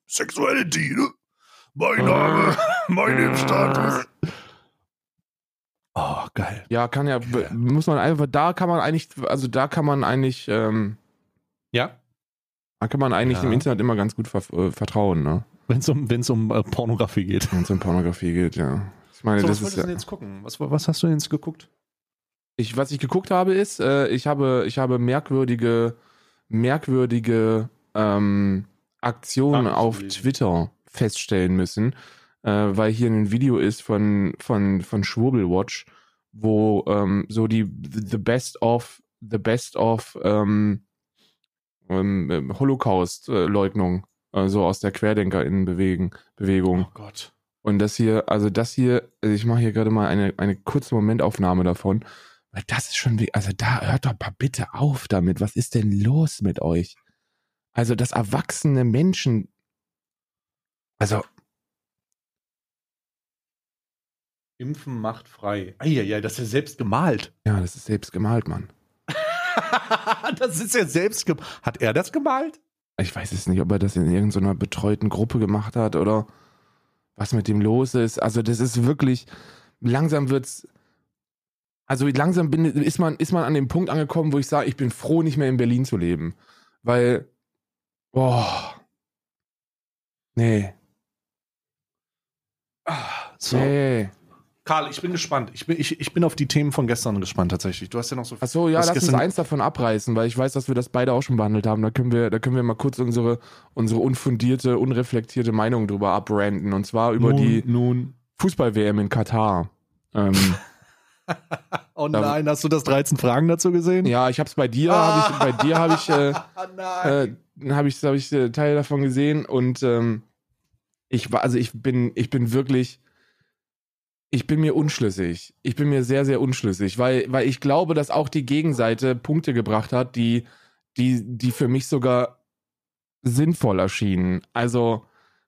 Sexuality, ne? Mein Name, mein Impfstatus. Oh, geil. ja, kann ja, b- muss man einfach, da kann man eigentlich, also da kann man eigentlich, ähm, Ja? da kann man eigentlich Ja. im Internet immer ganz gut ver äh, vertrauen, ne? Wenn es um, wenn's um äh, Pornografie geht. Wenn es um Pornografie geht, ja. Ich meine, So, das was wolltest du ja, denn jetzt gucken? Was, was hast du denn jetzt geguckt? ich, was ich geguckt habe, ist, äh, ich habe, ich habe merkwürdige, merkwürdige ähm, Aktionen Nachrichten auf. Twitter feststellen müssen, äh, weil hier ein Video ist von, von, von Schwurbelwatch, wo ähm, so die the best of the best of ähm, ähm, Holocaust-Leugnung äh, so aus der QuerdenkerInnen-Bewegung. Bewegung. Oh Gott. Und das hier, also das hier, also ich mache hier gerade mal eine, eine kurze Momentaufnahme davon, weil das ist schon, wie- also da hört doch mal bitte auf damit. Was ist denn los mit euch? Also, dass erwachsene Menschen, also, Impfen macht frei. Eieiei, das ist ja selbst gemalt. ja, das ist selbst gemalt, Mann. das ist ja selbst gemalt. Hat er das gemalt? Ich weiß es nicht, ob er das in irgendeiner betreuten Gruppe gemacht hat oder was mit dem los ist. Also, das ist wirklich, langsam wird's, also langsam bin, ist, man, ist man an dem Punkt angekommen, wo ich sage, ich bin froh, nicht mehr in Berlin zu leben. Weil, boah, nee, So. nee. Karl, ich bin gespannt. Ich bin, ich, ich bin auf die Themen von gestern gespannt tatsächlich. Du hast ja noch so Ach so, ja, lass uns eins davon abreißen, weil ich weiß, dass wir das beide auch schon behandelt haben. Da können wir, da können wir mal kurz unsere, unsere unfundierte, unreflektierte Meinung drüber abranden. Und zwar über nun, die Nun. Fußball-WM in Katar. Ähm, Oh nein, hast du das 13 Fragen dazu gesehen? ja, ich hab's bei dir, hab ich, bei dir habe ich, äh, nein. äh, habe ich, hab ich äh, Teil davon gesehen und ähm, ich war, also ich bin, ich bin wirklich, ich bin mir unschlüssig. Ich bin mir sehr, sehr unschlüssig, weil, weil ich glaube, dass auch die Gegenseite Punkte gebracht hat, die, die, die für mich sogar sinnvoll erschienen. Also,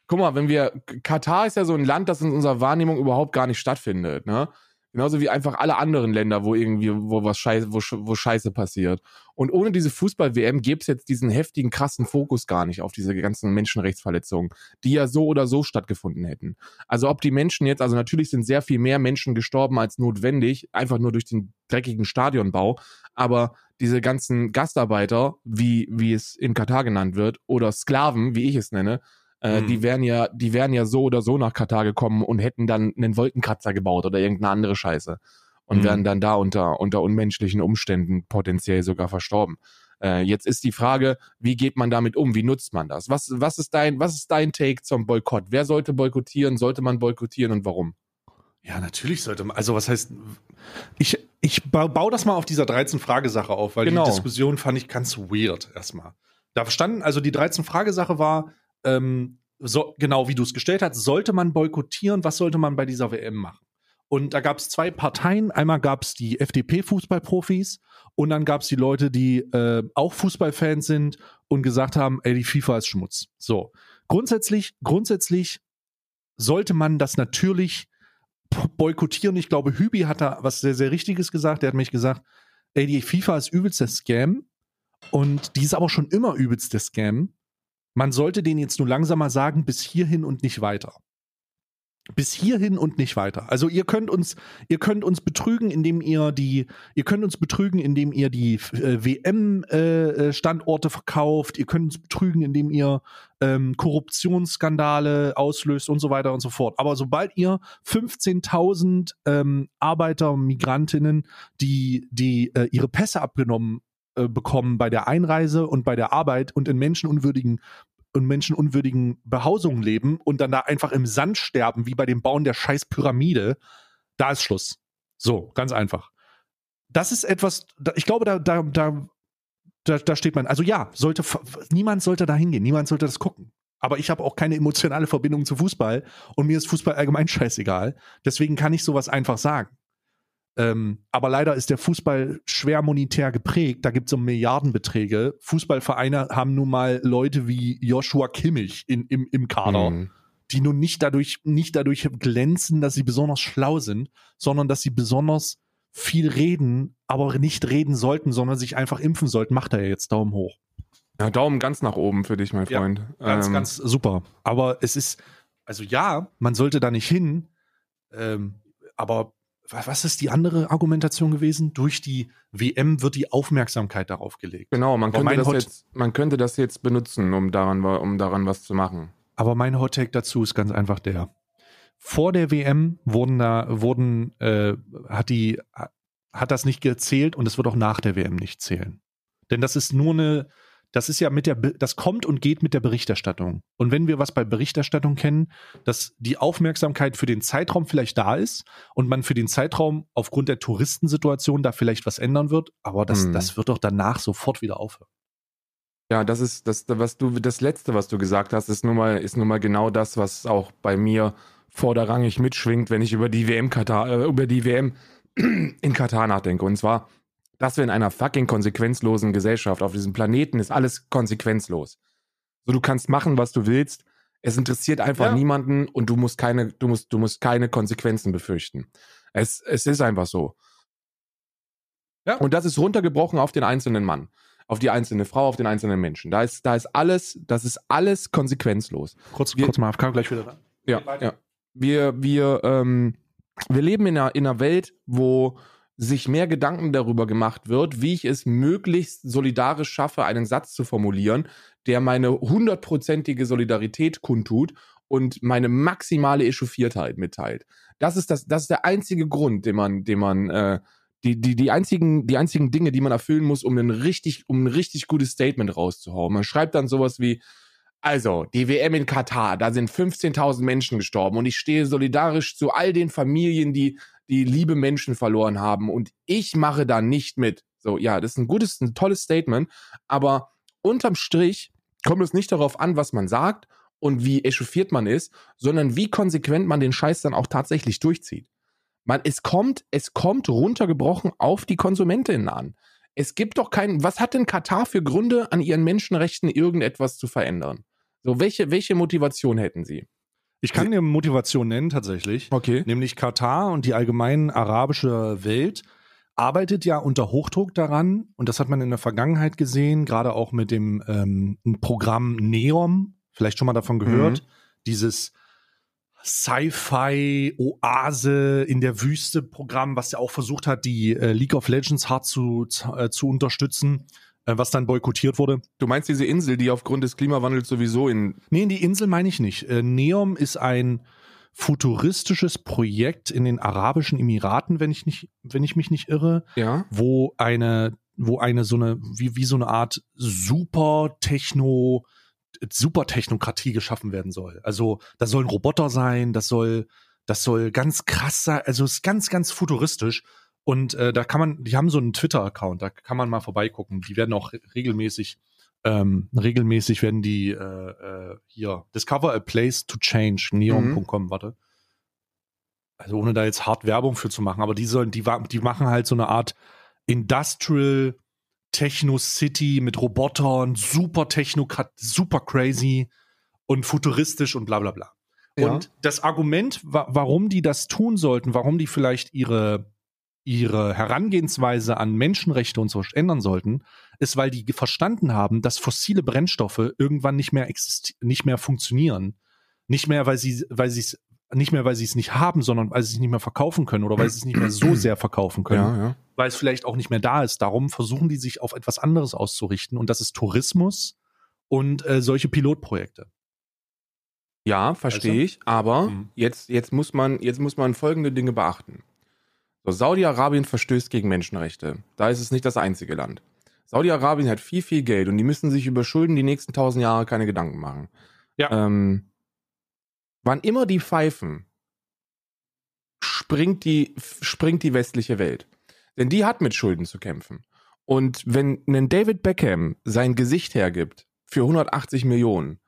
guck mal, wenn wir, Katar ist ja so ein Land, das in unserer Wahrnehmung überhaupt gar nicht stattfindet, ne? Genauso wie einfach alle anderen Länder, wo irgendwie, wo was Scheiße, wo, wo Scheiße passiert. Und ohne diese Fußball-WM gäbe es jetzt diesen heftigen, krassen Fokus gar nicht auf diese ganzen Menschenrechtsverletzungen, die ja so oder so stattgefunden hätten. Also ob die Menschen jetzt, also natürlich sind sehr viel mehr Menschen gestorben als notwendig, einfach nur durch den dreckigen Stadionbau, aber diese ganzen Gastarbeiter, wie, wie es in Katar genannt wird, oder Sklaven, wie ich es nenne, äh, Mhm. die wären ja, die wären ja so oder so nach Katar gekommen und hätten dann einen Wolkenkratzer gebaut oder irgendeine andere Scheiße. Und Mhm. wären dann da unter, unter unmenschlichen Umständen potenziell sogar verstorben. Äh, jetzt ist die Frage, wie geht man damit um? Wie nutzt man das? Was, was, ist dein, was ist dein Take zum Boykott? Wer sollte boykottieren? Sollte man boykottieren und warum? Ja, natürlich sollte man. Also, was heißt. Ich, ich ba- baue das mal auf dieser 13-Frage-Sache auf, weil Genau. die Diskussion fand ich ganz weird erstmal. Da standen, also die 13-Frage-Sache war, ähm, so, genau wie du es gestellt hast, sollte man boykottieren, was sollte man bei dieser WM machen? Und da gab es zwei Parteien. Einmal gab es die FDP-Fußballprofis und dann gab es die Leute, die äh, auch Fußballfans sind und gesagt haben, ey, die FIFA ist Schmutz. So. Grundsätzlich, grundsätzlich sollte man das natürlich boykottieren. Ich glaube, Hübi hat da was sehr, sehr Richtiges gesagt. Der hat mich gesagt, ey, die FIFA ist übelst der Scam und die ist aber schon immer übelst der Scam. Man sollte den jetzt nur langsamer sagen, bis hierhin und nicht weiter. bis hierhin und nicht weiter. Also ihr könnt uns, ihr könnt uns betrügen, indem ihr die, ihr könnt uns betrügen, indem ihr die äh, WM-Standorte äh, verkauft. Ihr könnt uns betrügen, indem ihr ähm, Korruptionsskandale auslöst und so weiter und so fort. Aber sobald ihr 15.000 ähm, Arbeiter, Migrantinnen, die die äh, ihre Pässe abgenommen äh, bekommen bei der Einreise und bei der Arbeit und in menschenunwürdigen und menschenunwürdigen Behausungen leben und dann da einfach im Sand sterben, wie bei dem Bauen der scheiß Pyramide, da ist Schluss. So, ganz einfach. Das ist etwas, ich glaube, da, da, da, da, steht man. Also ja, sollte niemand sollte da hingehen, niemand sollte das gucken. Aber ich habe auch keine emotionale Verbindung zu Fußball und mir ist Fußball allgemein scheißegal. Deswegen kann ich sowas einfach sagen. Ähm, aber leider ist der Fußball schwer monetär geprägt. Da gibt es so Milliardenbeträge. Fußballvereine haben nun mal Leute wie Joshua Kimmich in, im, im Kader, mhm. die nun nicht dadurch, nicht dadurch glänzen, dass sie besonders schlau sind, sondern dass sie besonders viel reden, aber nicht reden sollten, sondern sich einfach impfen sollten. Macht er ja jetzt Daumen hoch. Ja, Daumen ganz nach oben für dich, mein Freund. Ja, ganz, ähm. ganz super. Aber es ist, also ja, man sollte da nicht hin, ähm, aber was ist die andere Argumentation gewesen? Durch die WM wird die Aufmerksamkeit darauf gelegt. Genau, man könnte, das jetzt, man könnte das jetzt benutzen, um daran, um daran was zu machen. Aber mein Hottake dazu ist ganz einfach der. Vor der WM wurden da, wurden, äh, hat die, hat das nicht gezählt und es wird auch nach der WM nicht zählen. Denn das ist nur eine, das ist ja mit der, das kommt und geht mit der Berichterstattung. Und wenn wir was bei Berichterstattung kennen, dass die Aufmerksamkeit für den Zeitraum vielleicht da ist und man für den Zeitraum aufgrund der Touristensituation da vielleicht was ändern wird, aber das, hm. das wird doch danach sofort wieder aufhören. Ja, das ist das, was du, das letzte, was du gesagt hast, ist nun mal, ist nun mal genau das, was auch bei mir vorderrangig mitschwingt, wenn ich über die WM Katar, äh, über die WM in Katar nachdenke. Und zwar, dass wir in einer fucking konsequenzlosen Gesellschaft auf diesem Planeten ist alles konsequenzlos. So, du kannst machen, was du willst. Es interessiert einfach ja. niemanden und du musst keine, du musst, du musst keine Konsequenzen befürchten. Es, es ist einfach so. Ja. Und das ist runtergebrochen auf den einzelnen Mann, auf die einzelne Frau, auf den einzelnen Menschen. Da ist, da ist alles, das ist alles konsequenzlos. Kurz, wir, kurz mal AFK, gleich wieder. Ja, ja. Wir, wir, ähm, wir leben in einer, in einer Welt, wo sich mehr Gedanken darüber gemacht wird, wie ich es möglichst solidarisch schaffe, einen Satz zu formulieren, der meine hundertprozentige Solidarität kundtut und meine maximale Echauffiertheit mitteilt. Das ist das, das ist der einzige Grund, den man, den man, äh, die, die, die einzigen, die einzigen Dinge, die man erfüllen muss, um ein richtig, um ein richtig gutes Statement rauszuhauen. Man schreibt dann sowas wie, also, die WM in Katar, da sind 15.000 Menschen gestorben und ich stehe solidarisch zu all den Familien, die die liebe Menschen verloren haben und ich mache da nicht mit. So, ja, das ist ein gutes, ein tolles Statement, aber unterm Strich kommt es nicht darauf an, was man sagt und wie echauffiert man ist, sondern wie konsequent man den Scheiß dann auch tatsächlich durchzieht. Man, es kommt, es kommt runtergebrochen auf die Konsumentinnen an. Es gibt doch keinen, was hat denn Katar für Gründe, an ihren Menschenrechten irgendetwas zu verändern? So, welche, welche Motivation hätten sie? Ich kann dir Motivation nennen tatsächlich. Okay. Nämlich Katar und die allgemein arabische Welt arbeitet ja unter Hochdruck daran, und das hat man in der Vergangenheit gesehen, gerade auch mit dem ähm, Programm Neom, vielleicht schon mal davon gehört, mhm. dieses Sci-Fi-Oase in der Wüste Programm, was ja auch versucht hat, die äh, League of Legends hart zu, äh, zu unterstützen. Äh, was dann boykottiert wurde. Du meinst diese Insel, die aufgrund des Klimawandels sowieso in. Nee, die Insel meine ich nicht. Äh, Neom ist ein futuristisches Projekt in den Arabischen Emiraten, wenn ich nicht, wenn ich mich nicht irre, ja. wo eine, wo eine so eine, wie, wie so eine Art super Techno, super Technokratie geschaffen werden soll. Also, da sollen Roboter sein, das soll, das soll ganz krass sein, also es ist ganz, ganz futuristisch. Und äh, da kann man, die haben so einen Twitter-Account, da kann man mal vorbeigucken. Die werden auch regelmäßig, ähm, regelmäßig werden die äh, äh, hier Discover a Place to Change, neon.com, mhm. warte. Also ohne da jetzt hart Werbung für zu machen, aber die sollen, die, die machen halt so eine Art Industrial Techno City mit Robotern, super Techno, super crazy und futuristisch und bla bla bla. Ja. Und das Argument, wa warum die das tun sollten, warum die vielleicht ihre ihre Herangehensweise an Menschenrechte und so ändern sollten, ist, weil die verstanden haben, dass fossile Brennstoffe irgendwann nicht mehr nicht mehr funktionieren. Nicht mehr, weil sie, weil sie nicht mehr, weil sie es nicht haben, sondern weil sie es nicht mehr verkaufen können oder weil sie es nicht mehr so sehr verkaufen können, Ja, ja. weil es vielleicht auch nicht mehr da ist. Darum versuchen die sich auf etwas anderes auszurichten und das ist Tourismus und äh, solche Pilotprojekte. Ja, verstehe Also? ich, aber Mhm. jetzt, jetzt, muss man, jetzt muss man folgende Dinge beachten. So, Saudi-Arabien verstößt gegen Menschenrechte. Da ist es nicht das einzige Land. Saudi-Arabien hat viel, viel Geld und die müssen sich über Schulden die nächsten tausend Jahre keine Gedanken machen. Ja. Ähm, wann immer die pfeifen, springt die, springt die westliche Welt. Denn die hat mit Schulden zu kämpfen. Und wenn ein David Beckham sein Gesicht hergibt für 180 Millionen,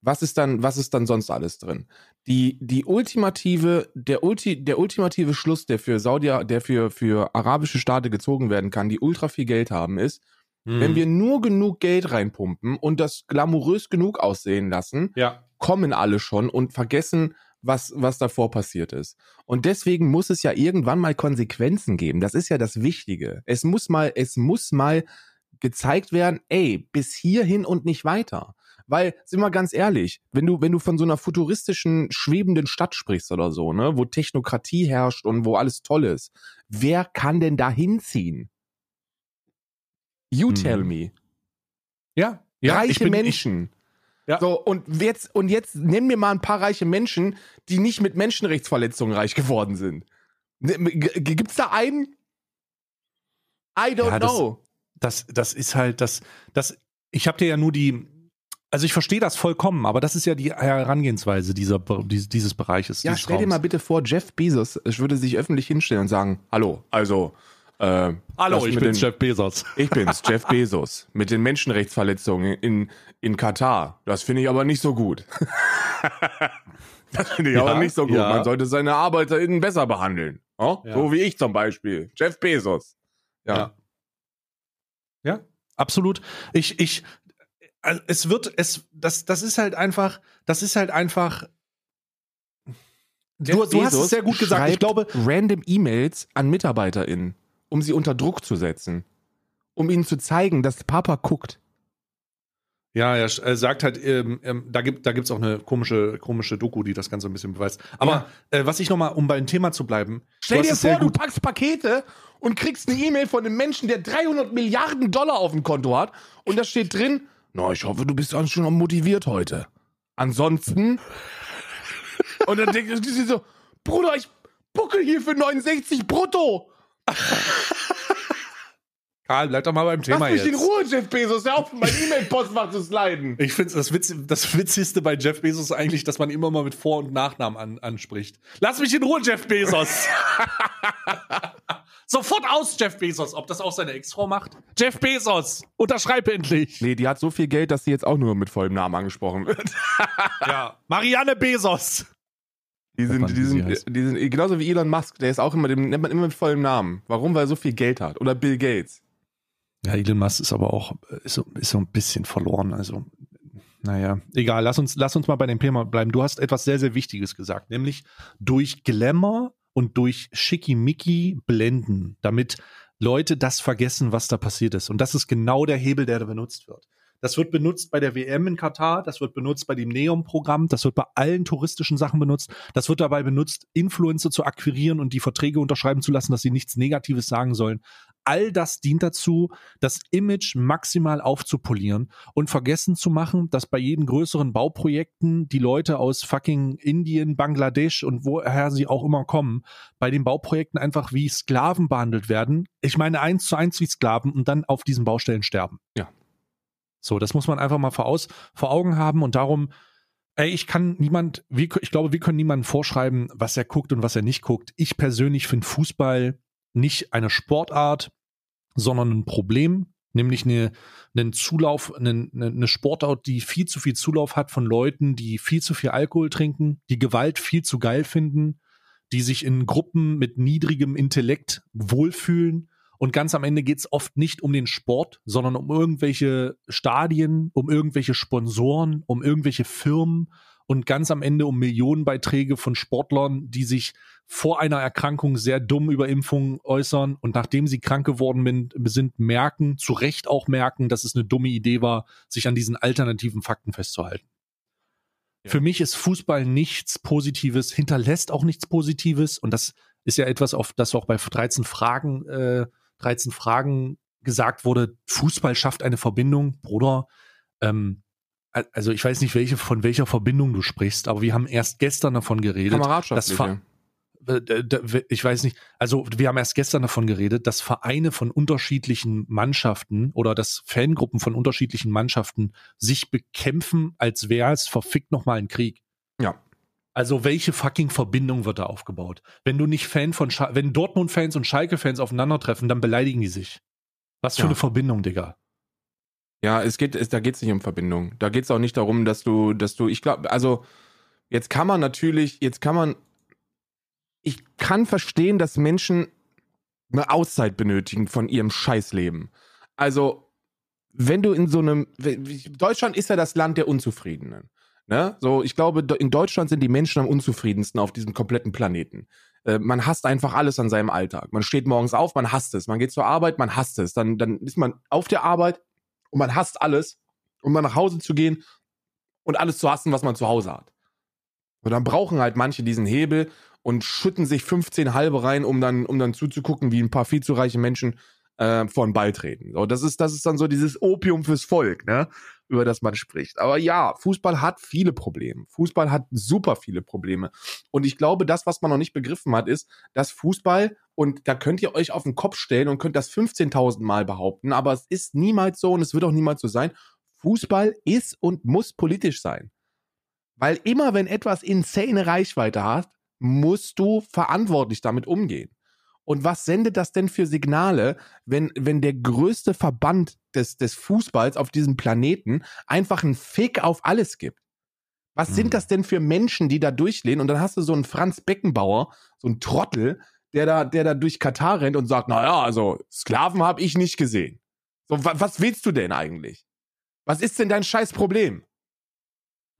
was ist dann, was ist dann sonst alles drin? Die, die ultimative, der, Ulti, der ultimative Schluss, der für Saudi, der für, für arabische Staaten gezogen werden kann, die ultra viel Geld haben, ist, Mhm. wenn wir nur genug Geld reinpumpen und das glamourös genug aussehen lassen, ja. kommen alle schon und vergessen, was, was davor passiert ist. Und deswegen muss es ja irgendwann mal Konsequenzen geben. Das ist ja das Wichtige. Es muss mal, es muss mal gezeigt werden, ey, bis hierhin und nicht weiter. Weil, sind wir ganz ehrlich, wenn du, wenn du von so einer futuristischen, schwebenden Stadt sprichst oder so, ne, wo Technokratie herrscht und wo alles toll ist, wer kann denn da hinziehen? You Hm. tell me. Ja. ja reiche ich bin, Ich, Menschen. Ja. So, und jetzt, und jetzt nenn mir mal ein paar reiche Menschen, die nicht mit Menschenrechtsverletzungen reich geworden sind. Ne, Gibt's da einen? I don't Ja, das- know. das, das ist halt, das, das, ich habe dir ja nur die, also ich verstehe das vollkommen, aber das ist ja die Herangehensweise dieser, dieses, Bereiches. Ja, dieses stell dir Raums. mal bitte vor, Jeff Bezos ich würde sich öffentlich hinstellen und sagen, hallo, also, äh, Hallo, ich mit bin den- Jeff Bezos. Ich bin's, Jeff Bezos. Mit den Menschenrechtsverletzungen in, in Katar. Das finde ich aber nicht so gut. das finde ich Ja, aber nicht so gut. ja. Man sollte seine ArbeiterInnen besser behandeln. Oh? Ja. So wie ich zum Beispiel. Jeff Bezos. Ja. Ja. Ja, absolut. Ich, ich, also es wird, es, das, das ist halt einfach, das ist halt einfach. Du, du hast es sehr gut gesagt. Ich glaube, random E-Mails an MitarbeiterInnen, um sie unter Druck zu setzen. Um ihnen zu zeigen, dass Papa guckt. ja, er sagt halt, ähm, ähm, da gibt da gibt's auch eine komische, komische Doku, die das Ganze ein bisschen beweist. Aber äh, was ich nochmal, um beim Thema zu bleiben, Stell dir vor, du packst Pakete und kriegst eine E-Mail von einem Menschen, der 300 Milliarden Dollar auf dem Konto hat und da steht drin, na, ich hoffe, du bist dann schon motiviert heute. Ansonsten. und dann denkt sie so, Bruder, ich buckel hier für 69 brutto. Karl, bleib doch mal beim Lass Thema mich jetzt. in Ruhe, Jeff Bezos. Hör auf, mein E-Mail-Postfach zu sliden. Ich finde das, Witz, das Witzigste bei Jeff Bezos eigentlich, dass man immer mal mit Vor- und Nachnamen an, anspricht. Lass mich in Ruhe, Jeff Bezos! Sofort aus, Jeff Bezos. Ob das auch seine Ex-Frau macht? Jeff Bezos! Unterschreib endlich! Nee, die hat so viel Geld, dass sie jetzt auch nur mit vollem Namen angesprochen wird. Ja. Marianne Bezos! Die sind, die sind, die sind genauso wie Elon Musk, der ist auch immer, den nennt man immer mit vollem Namen. Warum? Weil er so viel Geld hat. Oder Bill Gates. Ja, Elon Musk ist aber auch ist so, ist so ein bisschen verloren. Also, naja, egal. Lass uns, lass uns mal bei dem Thema bleiben. Du hast etwas sehr, sehr Wichtiges gesagt, nämlich durch Glamour und durch Schickimicki blenden, damit Leute das vergessen, was da passiert ist. Und das ist genau der Hebel, der da benutzt wird. Das wird benutzt bei der WM in Katar, das wird benutzt bei dem Neom-Programm, das wird bei allen touristischen Sachen benutzt, das wird dabei benutzt, Influencer zu akquirieren und die Verträge unterschreiben zu lassen, dass sie nichts Negatives sagen sollen. All das dient dazu, das Image maximal aufzupolieren und vergessen zu machen, dass bei jeden größeren Bauprojekten die Leute aus fucking Indien, Bangladesch und woher sie auch immer kommen, bei den Bauprojekten einfach wie Sklaven behandelt werden. Ich meine eins zu eins wie Sklaven und dann auf diesen Baustellen sterben. Ja. So, das muss man einfach mal vor, aus, vor Augen haben und darum, ey, ich kann niemand, wir, ich glaube, wir können niemandem vorschreiben, was er guckt und was er nicht guckt. Ich persönlich finde Fußball nicht eine Sportart, sondern ein Problem, nämlich eine, einen Zulauf, eine, eine Sportart, die viel zu viel Zulauf hat von Leuten, die viel zu viel Alkohol trinken, die Gewalt viel zu geil finden, die sich in Gruppen mit niedrigem Intellekt wohlfühlen. Und ganz am Ende geht es oft nicht um den Sport, sondern um irgendwelche Stadien, um irgendwelche Sponsoren, um irgendwelche Firmen und ganz am Ende um Millionenbeiträge von Sportlern, die sich vor einer Erkrankung sehr dumm über Impfungen äußern. Und nachdem sie krank geworden sind, merken, zu Recht auch merken, dass es eine dumme Idee war, sich an diesen alternativen Fakten festzuhalten. Für mich ist Fußball nichts Positives, hinterlässt auch nichts Positives. Und das ist ja etwas, auf das auch bei 13 Fragen, äh, 13 Fragen gesagt wurde. Fußball schafft eine Verbindung, Bruder. Ähm, al- also ich weiß nicht, welche von welcher Verbindung du sprichst, aber wir haben erst gestern davon geredet, dass. Ver äh, ich weiß nicht, also wir haben erst gestern davon geredet, dass Vereine von unterschiedlichen Mannschaften oder dass Fangruppen von unterschiedlichen Mannschaften sich bekämpfen, als wäre es verfickt nochmal ein Krieg. Also welche fucking Verbindung wird da aufgebaut? Wenn du nicht Fan von Schal wenn Dortmund-Fans und Schalke-Fans aufeinandertreffen, dann beleidigen die sich. Was für Ja. eine Verbindung, Digga. Ja, es geht, es, da geht es nicht um Verbindung. Da geht es auch nicht darum, dass du, dass du, ich glaube, also jetzt kann man natürlich, jetzt kann man, ich kann verstehen, dass Menschen eine Auszeit benötigen von ihrem Scheißleben. Also, wenn du in so einem, Deutschland ist ja das Land der Unzufriedenen. Ne? So, ich glaube, in Deutschland sind die Menschen am unzufriedensten auf diesem kompletten Planeten. Äh, Man hasst einfach alles an seinem Alltag. Man steht morgens auf, man hasst es. Man geht zur Arbeit, man hasst es. Dann, dann ist man auf der Arbeit und man hasst alles, um dann nach Hause zu gehen und alles zu hassen, was man zu Hause hat. Und dann brauchen halt manche diesen Hebel und schütten sich 15 halbe rein, um dann, um dann zuzugucken, wie ein paar viel zu reiche Menschen äh, vor den Ball treten. So, das ist, das ist dann so dieses Opium fürs Volk, ne? Über das man spricht. Aber ja, Fußball hat viele Probleme. Fußball hat super viele Probleme. Und ich glaube, das, was man noch nicht begriffen hat, ist, dass Fußball, und da könnt ihr euch auf den Kopf stellen und könnt das 15.000 Mal behaupten, aber es ist niemals so und es wird auch niemals so sein. Fußball ist und muss politisch sein. Weil immer, wenn etwas insane Reichweite hat, musst du verantwortlich damit umgehen. Und was sendet das denn für Signale, wenn, wenn der größte Verband des, des Fußballs auf diesem Planeten einfach einen Fick auf alles gibt? Was sind das denn für Menschen, die da durchlehnen? Und dann hast du so einen Franz Beckenbauer, so einen Trottel, der da, der da durch Katar rennt und sagt, naja, also Sklaven habe ich nicht gesehen. So, wa was willst du denn eigentlich? Was ist denn dein scheiß Problem?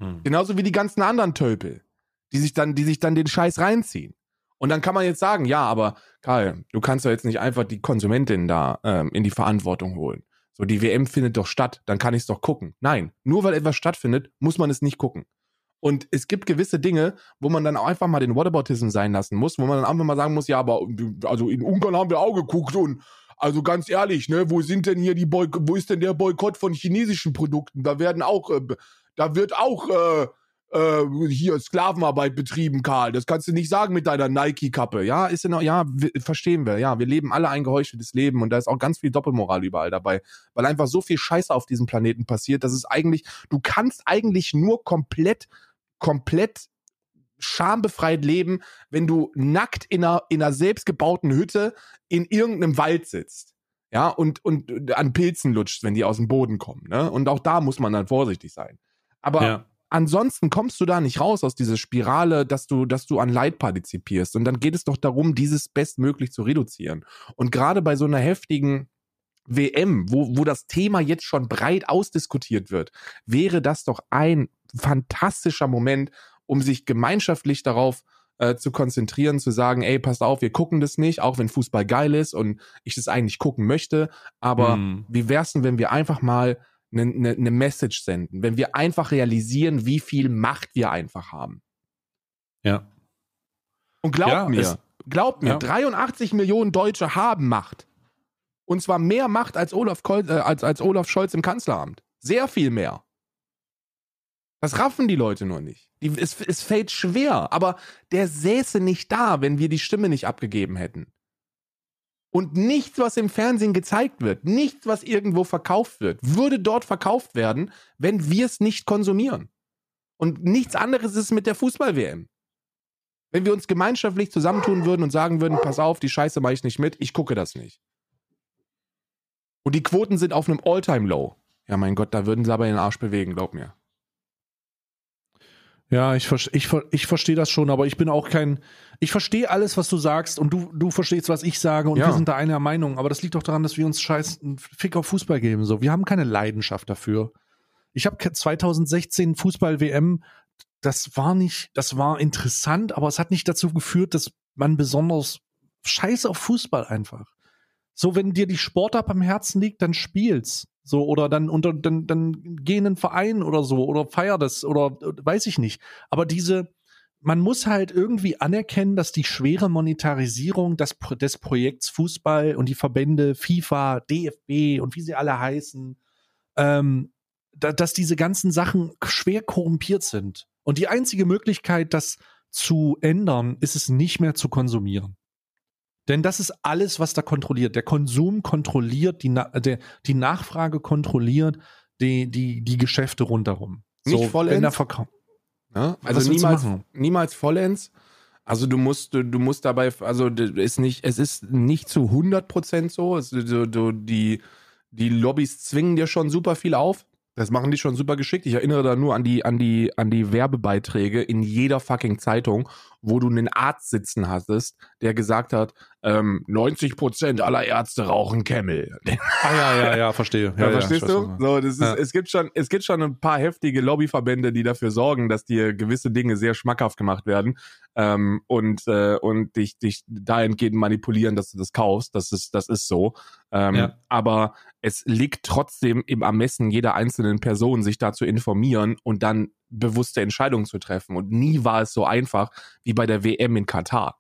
Hm. Genauso wie die ganzen anderen Tölpel, die sich dann, die sich dann den Scheiß reinziehen. Und dann kann man jetzt sagen, ja, aber Karl, du kannst doch jetzt nicht einfach die Konsumentin da ähm, in die Verantwortung holen. So, die WM findet doch statt, dann kann ich es doch gucken. Nein, nur weil etwas stattfindet, muss man es nicht gucken. Und es gibt gewisse Dinge, wo man dann auch einfach mal den Whataboutism sein lassen muss, wo man dann einfach mal sagen muss, ja, aber also in Ungarn haben wir auch geguckt und also ganz ehrlich, ne, wo sind denn hier die Boy wo ist denn der Boykott von chinesischen Produkten? Da werden auch, äh, da wird auch äh, äh, hier Sklavenarbeit betrieben, Karl. Das kannst du nicht sagen mit deiner Nike-Kappe. Ja, ist ja, ja, wir, verstehen wir. Ja, wir leben alle ein geheucheltes Leben und da ist auch ganz viel Doppelmoral überall dabei, weil einfach so viel Scheiße auf diesem Planeten passiert, dass es eigentlich, du kannst eigentlich nur komplett, komplett schambefreit leben, wenn du nackt in einer, in einer selbstgebauten Hütte in irgendeinem Wald sitzt. Ja, und, und an Pilzen lutscht, wenn die aus dem Boden kommen. Ne? Und auch da muss man dann vorsichtig sein. Aber Ja. Ansonsten kommst du da nicht raus aus dieser Spirale, dass du, dass du an Leid partizipierst. Und dann geht es doch darum, dieses bestmöglich zu reduzieren. Und gerade bei so einer heftigen WM, wo, wo das Thema jetzt schon breit ausdiskutiert wird, wäre das doch ein fantastischer Moment, um sich gemeinschaftlich darauf äh, zu konzentrieren, zu sagen, ey, passt auf, wir gucken das nicht, auch wenn Fußball geil ist und ich das eigentlich gucken möchte. Aber Hm. wie wär's denn, wenn wir einfach mal eine ne, ne Message senden, wenn wir einfach realisieren, wie viel Macht wir einfach haben. Ja. Und glaubt Ja, mir, es- glaubt mir, ja. 83 Millionen Deutsche haben Macht. Und zwar mehr Macht als Olaf, Kol äh, als, als Olaf Scholz im Kanzleramt. Sehr viel mehr. Das raffen die Leute nur nicht. Die, es, es fällt schwer, aber der säße nicht da, wenn wir die Stimme nicht abgegeben hätten. Und nichts, was im Fernsehen gezeigt wird, nichts, was irgendwo verkauft wird, würde dort verkauft werden, wenn wir es nicht konsumieren. Und nichts anderes ist mit der Fußball-WM. Wenn wir uns gemeinschaftlich zusammentun würden und sagen würden, pass auf, die Scheiße mache ich nicht mit, ich gucke das nicht. Und die Quoten sind auf einem All-Time-Low. Ja, mein Gott, da würden sie aber den Arsch bewegen, glaub mir. Ja, ich, ich, ich verstehe das schon, aber ich bin auch kein. Ich verstehe alles, was du sagst und du, du verstehst, was ich sage und Ja. wir sind da einer Meinung. Aber das liegt doch daran, dass wir uns scheiß einen Fick auf Fußball geben. So, wir haben keine Leidenschaft dafür. Ich habe 2016 Fußball-WM, das war nicht, das war interessant, aber es hat nicht dazu geführt, dass man besonders scheiße auf Fußball einfach. So, wenn dir die Sportart am Herzen liegt, dann spiel's. So, oder dann unter, dann, dann geh in einen Verein oder so, oder feier das, oder weiß ich nicht. Aber diese, man muss halt irgendwie anerkennen, dass die schwere Monetarisierung des, des Projekts Fußball und die Verbände FIFA, DFB und wie sie alle heißen, ähm, da, dass diese ganzen Sachen schwer korrumpiert sind. Und die einzige Möglichkeit, das zu ändern, ist es nicht mehr zu konsumieren. Denn das ist alles, was da kontrolliert. Der Konsum kontrolliert, die, Na der, die Nachfrage kontrolliert die, die, die Geschäfte rundherum. Nicht so, vollends? wenn der Verkauf. Ne? Also niemals, niemals vollends. Also du musst, du, du musst dabei, also ist nicht, es ist nicht zu 100% so. Es, du, du, die, die Lobbys zwingen dir schon super viel auf. Das machen die schon super geschickt. Ich erinnere da nur an die, an die, an die Werbebeiträge in jeder fucking Zeitung, wo du einen Arzt sitzen hattest, der gesagt hat, ähm, 90% aller Ärzte rauchen Camel. Ah ja, ja, ja, verstehe. Ja, verstehst ich weiß, was du? So, das ist, Ja. es gibt schon, es gibt schon ein paar heftige Lobbyverbände, die dafür sorgen, dass dir gewisse Dinge sehr schmackhaft gemacht werden ähm, und äh, und dich dich dahingehend manipulieren, dass du das kaufst. Das ist das ist so. Ähm, Ja. Aber es liegt trotzdem im Ermessen jeder einzelnen Person, sich da zu informieren und dann bewusste Entscheidungen zu treffen. Und nie war es so einfach wie bei der WM in Katar,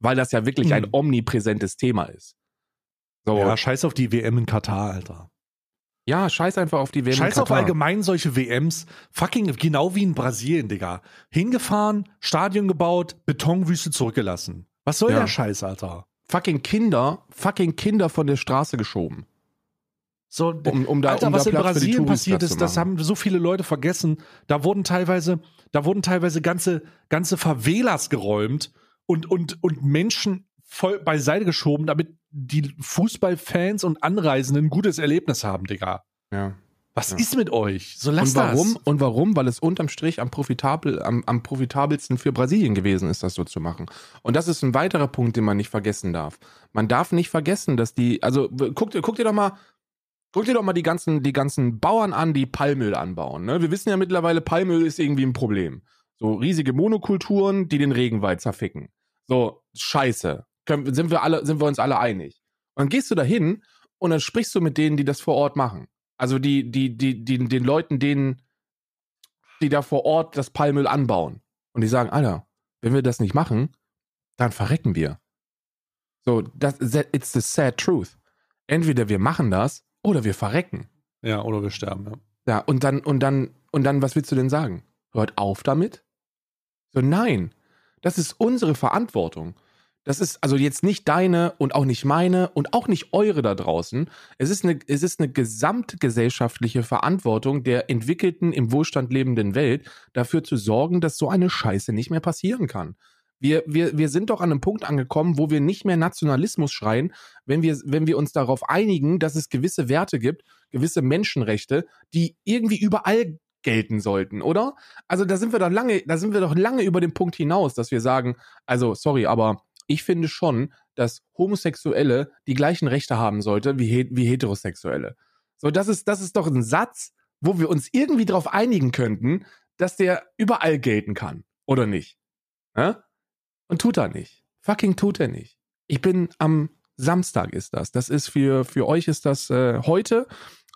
weil das ja wirklich ein Hm. omnipräsentes Thema ist. So, Ja, ja, scheiß auf die WM in Katar, Alter. scheiß einfach auf die WM in Scheiß auf allgemein solche WMs. Fucking genau wie in Brasilien, Digga. Hingefahren, Stadion gebaut, Betonwüste zurückgelassen. Was soll Ja. der Scheiß, Alter? fucking Kinder, fucking Kinder von der Straße geschoben. So, Um, um da, Alter, um was da in Brasilien passiert ist, das haben so viele Leute vergessen. Da wurden teilweise, da wurden teilweise ganze, ganze Favelas geräumt und, und, und Menschen voll beiseite geschoben, damit die Fußballfans und Anreisenden ein gutes Erlebnis haben, Digga. Ja. Was Ja. ist mit euch? So lasst Und warum? das. Und warum? Weil es unterm Strich am, profitabel, am, am profitabelsten für Brasilien gewesen ist, das so zu machen. Und das ist ein weiterer Punkt, den man nicht vergessen darf. Man darf nicht vergessen, dass die, also guck, dir- guck dir doch mal, guck dir doch mal die ganzen, die ganzen Bauern an, die Palmöl anbauen. Ne? Wir wissen ja mittlerweile, Palmöl ist irgendwie ein Problem. So riesige Monokulturen, die den Regenwald zerficken. So, scheiße. Können, sind wir alle, sind wir uns alle einig. Und dann gehst du da hin und dann sprichst du mit denen, die das vor Ort machen. Also die, die, die, die, den Leuten, denen, die da vor Ort das Palmöl anbauen. Und die sagen, Alter, wenn wir das nicht machen, dann verrecken wir. So, das, it's the sad truth. Entweder wir machen das oder wir verrecken. Ja, oder wir sterben, ja. Ja, und dann, und dann, und dann, was willst du denn sagen? Hört auf damit? So, nein. Das ist unsere Verantwortung. Das ist also jetzt nicht deine und auch nicht meine und auch nicht eure da draußen. Es ist eine, es ist eine gesamtgesellschaftliche Verantwortung der entwickelten, im Wohlstand lebenden Welt, dafür zu sorgen, dass so eine Scheiße nicht mehr passieren kann. Wir, wir, wir sind doch an einem Punkt angekommen, wo wir nicht mehr Nationalismus schreien, wenn wir, wenn wir uns darauf einigen, dass es gewisse Werte gibt, gewisse Menschenrechte, die irgendwie überall gelten sollten, oder? Also da sind wir doch lange, da sind wir doch lange über den Punkt hinaus, dass wir sagen, also sorry, aber ich finde schon, dass Homosexuelle die gleichen Rechte haben sollte wie, wie Heterosexuelle. So, das ist, das ist doch ein Satz, wo wir uns irgendwie darauf einigen könnten, dass der überall gelten kann, oder nicht? Hä? Und tut er nicht. Fucking tut er nicht. Ich bin am Samstag ist das. Das ist für, für euch ist das äh, heute.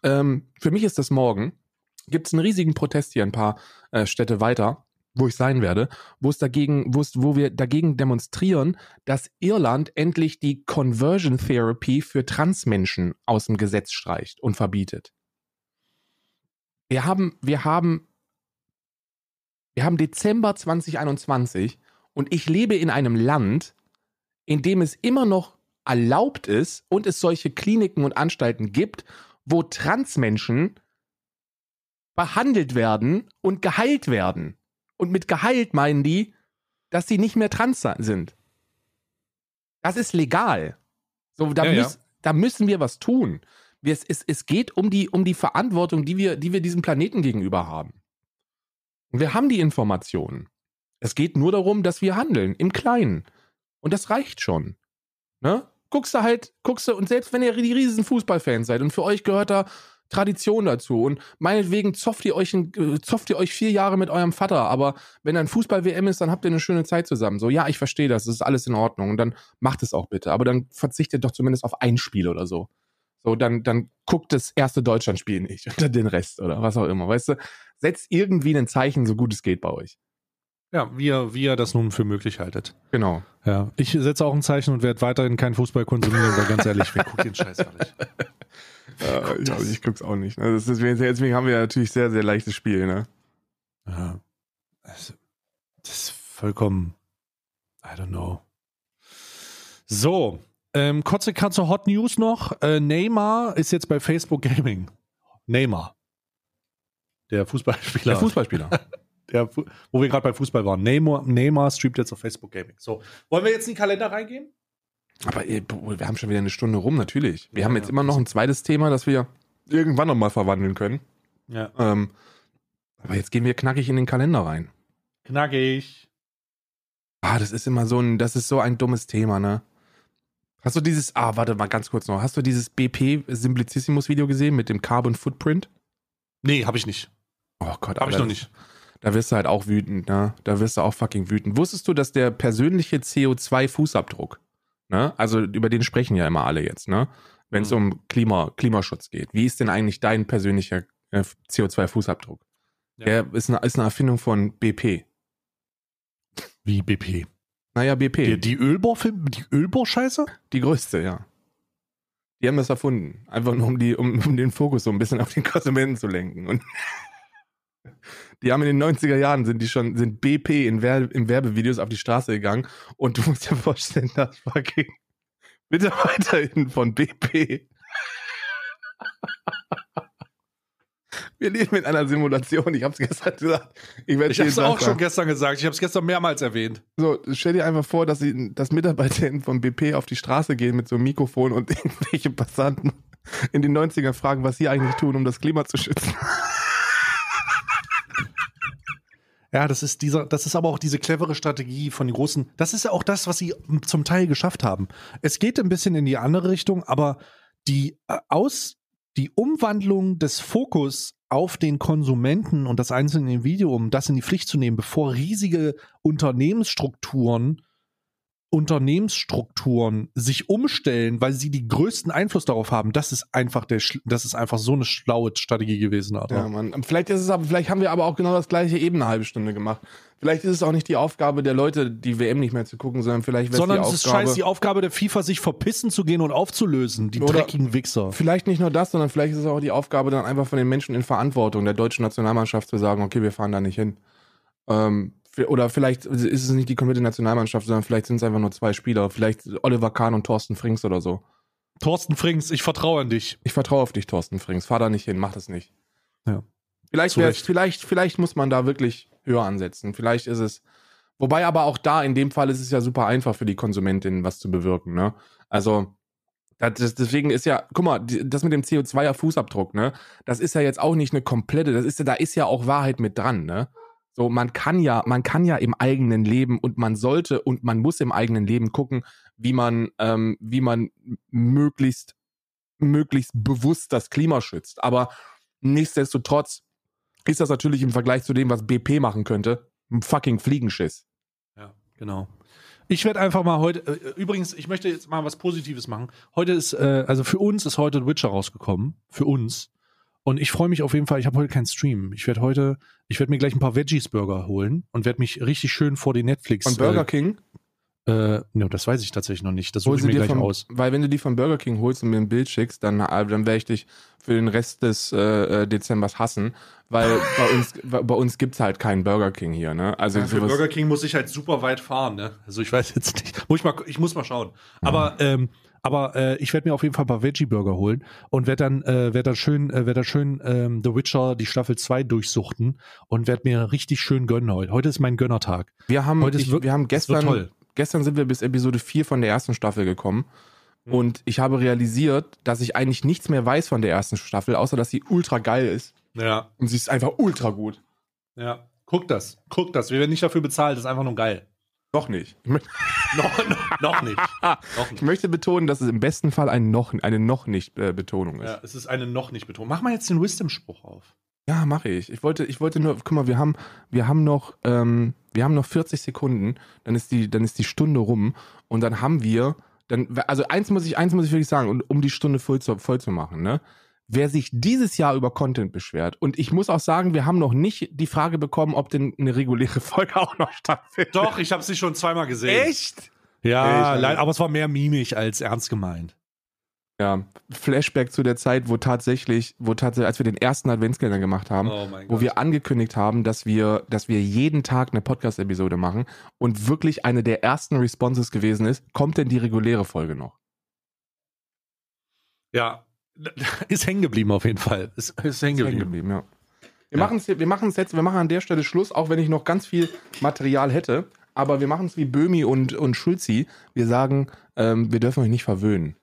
Ähm, für mich ist das morgen. Gibt es einen riesigen Protest hier ein paar äh, Städte weiter, wo ich sein werde, wo es dagegen, wo es, wo wir dagegen demonstrieren, dass Irland endlich die Conversion Therapy für Transmenschen aus dem Gesetz streicht und verbietet. Wir haben, wir haben, wir haben Dezember 2021 und ich lebe in einem Land, in dem es immer noch erlaubt ist und es solche Kliniken und Anstalten gibt, wo Transmenschen behandelt werden und geheilt werden. Und mit geheilt meinen die, dass sie nicht mehr trans sind. Das ist legal. So, da, Ja, ja. müß, da müssen wir was tun. Wir, es, es, es geht um die, um die Verantwortung, die wir, die wir diesem Planeten gegenüber haben. Und wir haben die Informationen. Es geht nur darum, dass wir handeln, im Kleinen. Und das reicht schon. Ne? Guckst du halt, guckst du, und selbst wenn ihr die riesen Fußballfans seid und für euch gehört da Tradition dazu und meinetwegen zofft ihr euch, äh, zofft ihr euch vier Jahre mit eurem Vater, aber wenn ein Fußball-WM ist, dann habt ihr eine schöne Zeit zusammen. So, ja, ich verstehe das, das ist alles in Ordnung und dann macht es auch bitte, aber dann verzichtet doch zumindest auf ein Spiel oder so. So, dann, dann guckt das erste Deutschlandspiel nicht oder den Rest oder was auch immer. Weißt du, setzt irgendwie ein Zeichen, so gut es geht bei euch. Ja, wie ihr, wie ihr das nun für möglich haltet. Genau. Ja, ich setze auch ein Zeichen und werde weiterhin keinen Fußball konsumieren, weil ganz ehrlich, wer guckt den Scheiß gar nicht? Äh, ich, das? ich guck's auch nicht. ne? Ist, deswegen, haben wir ja natürlich sehr, sehr leichtes Spiel, ne? Ja. Also, das ist vollkommen, I don't know. So, ähm, kurze Katze Hot News noch. Äh, Neymar ist jetzt bei Facebook Gaming. Neymar. Der Fußballspieler. Der Fußballspieler. Der, wo wir gerade bei Fußball waren. Neymar, Neymar streamt jetzt auf Facebook Gaming. So, wollen wir jetzt in den Kalender reingehen? Aber ey, wir haben schon wieder eine Stunde rum, natürlich. Wir Ja, haben jetzt ja. immer noch ein zweites Thema, das wir irgendwann nochmal verwandeln können. Ja. Ähm, aber jetzt gehen wir knackig in den Kalender rein. Knackig. Ah, das ist immer so ein, das ist so ein dummes Thema, ne? Hast du dieses, ah, warte mal ganz kurz noch. Hast du dieses BP Simplicissimus Video gesehen mit dem Carbon Footprint? Nee, habe ich nicht. Oh Gott, Habe ich noch nicht. Da wirst du halt auch wütend, ne? Da wirst du auch fucking wütend. Wusstest du, dass der persönliche CO2-Fußabdruck, ne? Also über den sprechen ja immer alle jetzt, ne? Wenn es Mhm. um Klima, Klimaschutz geht. Wie ist denn eigentlich dein persönlicher äh, CO2-Fußabdruck? Ja. Der ist eine, ist eine Erfindung von BP. Wie BP. Naja, BP. Die, die Ölbohr-Film, die Ölbohr-Scheiße? Die größte, ja. Die haben das erfunden. Einfach nur, um, die, um, um den Fokus so ein bisschen auf den Konsumenten zu lenken. Und die haben in den 90er Jahren sind die schon, sind BP in Werbe, in Werbevideos auf die Straße gegangen und du musst dir vorstellen, dass fucking MitarbeiterInnen von BP. Wir leben in einer Simulation. Ich hab's gestern gesagt. Ich Ich habe es auch schon gestern gesagt. Ich habe es gestern mehrmals erwähnt. So, stell dir einfach vor, dass, sie, dass MitarbeiterInnen von BP auf die Straße gehen mit so einem Mikrofon und irgendwelche Passanten in den 90ern fragen, was sie eigentlich tun, um das Klima zu schützen. Ja, das ist dieser, das ist aber auch diese clevere Strategie von den großen. Das ist ja auch das, was sie zum Teil geschafft haben. Es geht ein bisschen in die andere Richtung, aber die äh, aus die Umwandlung des Fokus auf den Konsumenten und das einzelne Individuum, das in die Pflicht zu nehmen, bevor riesige Unternehmensstrukturen Unternehmensstrukturen sich umstellen, weil sie die größten Einfluss darauf haben, das ist einfach der, das ist einfach so eine schlaue Strategie gewesen, Alter. Ja, Mann. Vielleicht ist es aber, vielleicht haben wir aber auch genau das gleiche eben eine halbe Stunde gemacht. Vielleicht ist es auch nicht die Aufgabe der Leute, die WM nicht mehr zu gucken, sondern vielleicht Sondern die es ist Aufgabe. scheiß die Aufgabe der FIFA, sich verpissen zu gehen und aufzulösen, die Oder- dreckigen Wichser. Vielleicht nicht nur das, sondern vielleicht ist es auch die Aufgabe dann einfach von den Menschen in Verantwortung der deutschen Nationalmannschaft zu sagen, okay, wir fahren da nicht hin. Ähm, oder vielleicht ist es nicht die komplette Nationalmannschaft, sondern vielleicht sind es einfach nur zwei Spieler. Vielleicht Oliver Kahn und Thorsten Frings oder so. Thorsten Frings, ich vertraue an dich. Ich vertraue auf dich, Thorsten Frings. Fahr da nicht hin, mach das nicht. Ja. Vielleicht, vielleicht, vielleicht muss man da wirklich höher ansetzen. Vielleicht ist es. Wobei aber auch da, in dem Fall ist es ja super einfach für die Konsumentin, was zu bewirken, ne? Also, das, deswegen ist ja, guck mal, das mit dem CO2er-Fußabdruck, ne? Das ist ja jetzt auch nicht eine komplette, das ist ja, da ist ja auch Wahrheit mit dran, ne? So, man kann ja, man kann ja im eigenen Leben und man sollte und man muss im eigenen Leben gucken, wie man, ähm, wie man möglichst, möglichst bewusst das Klima schützt. Aber nichtsdestotrotz ist das natürlich im Vergleich zu dem, was BP machen könnte, ein fucking Fliegenschiss. Ja, genau. Ich werde einfach mal heute, äh, übrigens, ich möchte jetzt mal was Positives machen. Heute ist, äh, also für uns ist heute The Witcher rausgekommen. Für uns. Und ich freue mich auf jeden Fall, ich habe heute keinen Stream. Ich werde heute, ich werde mir gleich ein paar Veggies-Burger holen und werde mich richtig schön vor die Netflix. Von Burger King? Äh, äh, ne, das weiß ich tatsächlich noch nicht. Das suche Hol ich sie mir dir gleich von, aus. Weil wenn du die von Burger King holst und mir ein Bild schickst, dann, äh, dann werde ich dich für den Rest des äh, äh, Dezembers hassen, weil bei uns, bei uns gibt's halt keinen Burger King hier, ne? Also Ja, für Burger King muss ich halt super weit fahren, ne? Also ich weiß jetzt nicht. Muss ich, mal, ich muss mal schauen. Aber, ähm, aber äh, ich werde mir auf jeden Fall ein paar Veggie-Burger holen und werde dann, äh, werd dann schön, äh, werd dann schön ähm, The Witcher, die Staffel 2 durchsuchten und werde mir richtig schön gönnen heute. Heute ist mein Gönnertag. wir haben, Heute ich, wirklich- wir haben gestern, toll. gestern sind wir bis Episode 4 von der ersten Staffel gekommen. Mhm. Und ich habe realisiert, dass ich eigentlich nichts mehr weiß von der ersten Staffel, außer dass sie ultra geil ist. Ja, Und sie ist einfach ultra gut. ja. Guck das, guck das. Wir werden nicht dafür bezahlt, das ist einfach nur geil. Noch nicht. Ich, noch, noch, noch nicht. Noch ich nicht. möchte betonen, dass es im besten Fall ein noch, eine noch nicht äh, Betonung ist. Ja, es ist eine noch nicht Betonung. Mach mal jetzt den Wisdom-Spruch auf. Ja, mache ich. Ich wollte, ich wollte nur, guck mal, wir haben, wir haben noch, ähm, wir haben noch 40 Sekunden, dann ist die, dann ist die Stunde rum und dann haben wir dann, also eins muss ich, eins muss ich wirklich sagen, und um die Stunde voll zu, voll zu machen, ne? Wer sich dieses Jahr über Content beschwert, und ich muss auch sagen, wir haben noch nicht die Frage bekommen, ob denn eine reguläre Folge auch noch stattfindet. Doch, ich habe sie schon zweimal gesehen. Echt? Ja, leid- aber es war mehr mimisch als ernst gemeint. Ja, Flashback zu der Zeit, wo tatsächlich, wo tatsächlich, als wir den ersten Adventskalender gemacht haben, Oh wo wir angekündigt haben, dass wir, dass wir jeden Tag eine Podcast-Episode machen und wirklich eine der ersten Responses gewesen ist, kommt denn die reguläre Folge noch? Ja, ist hängen geblieben auf jeden Fall. Ist, ist hängen Ist hängen geblieben. geblieben, ja. Wir Ja. machen es wir machen's jetzt, wir machen an der Stelle Schluss, auch wenn ich noch ganz viel Material hätte. Aber wir machen es wie Böhmi und, und Schulzi. Wir sagen, ähm, wir dürfen euch nicht verwöhnen.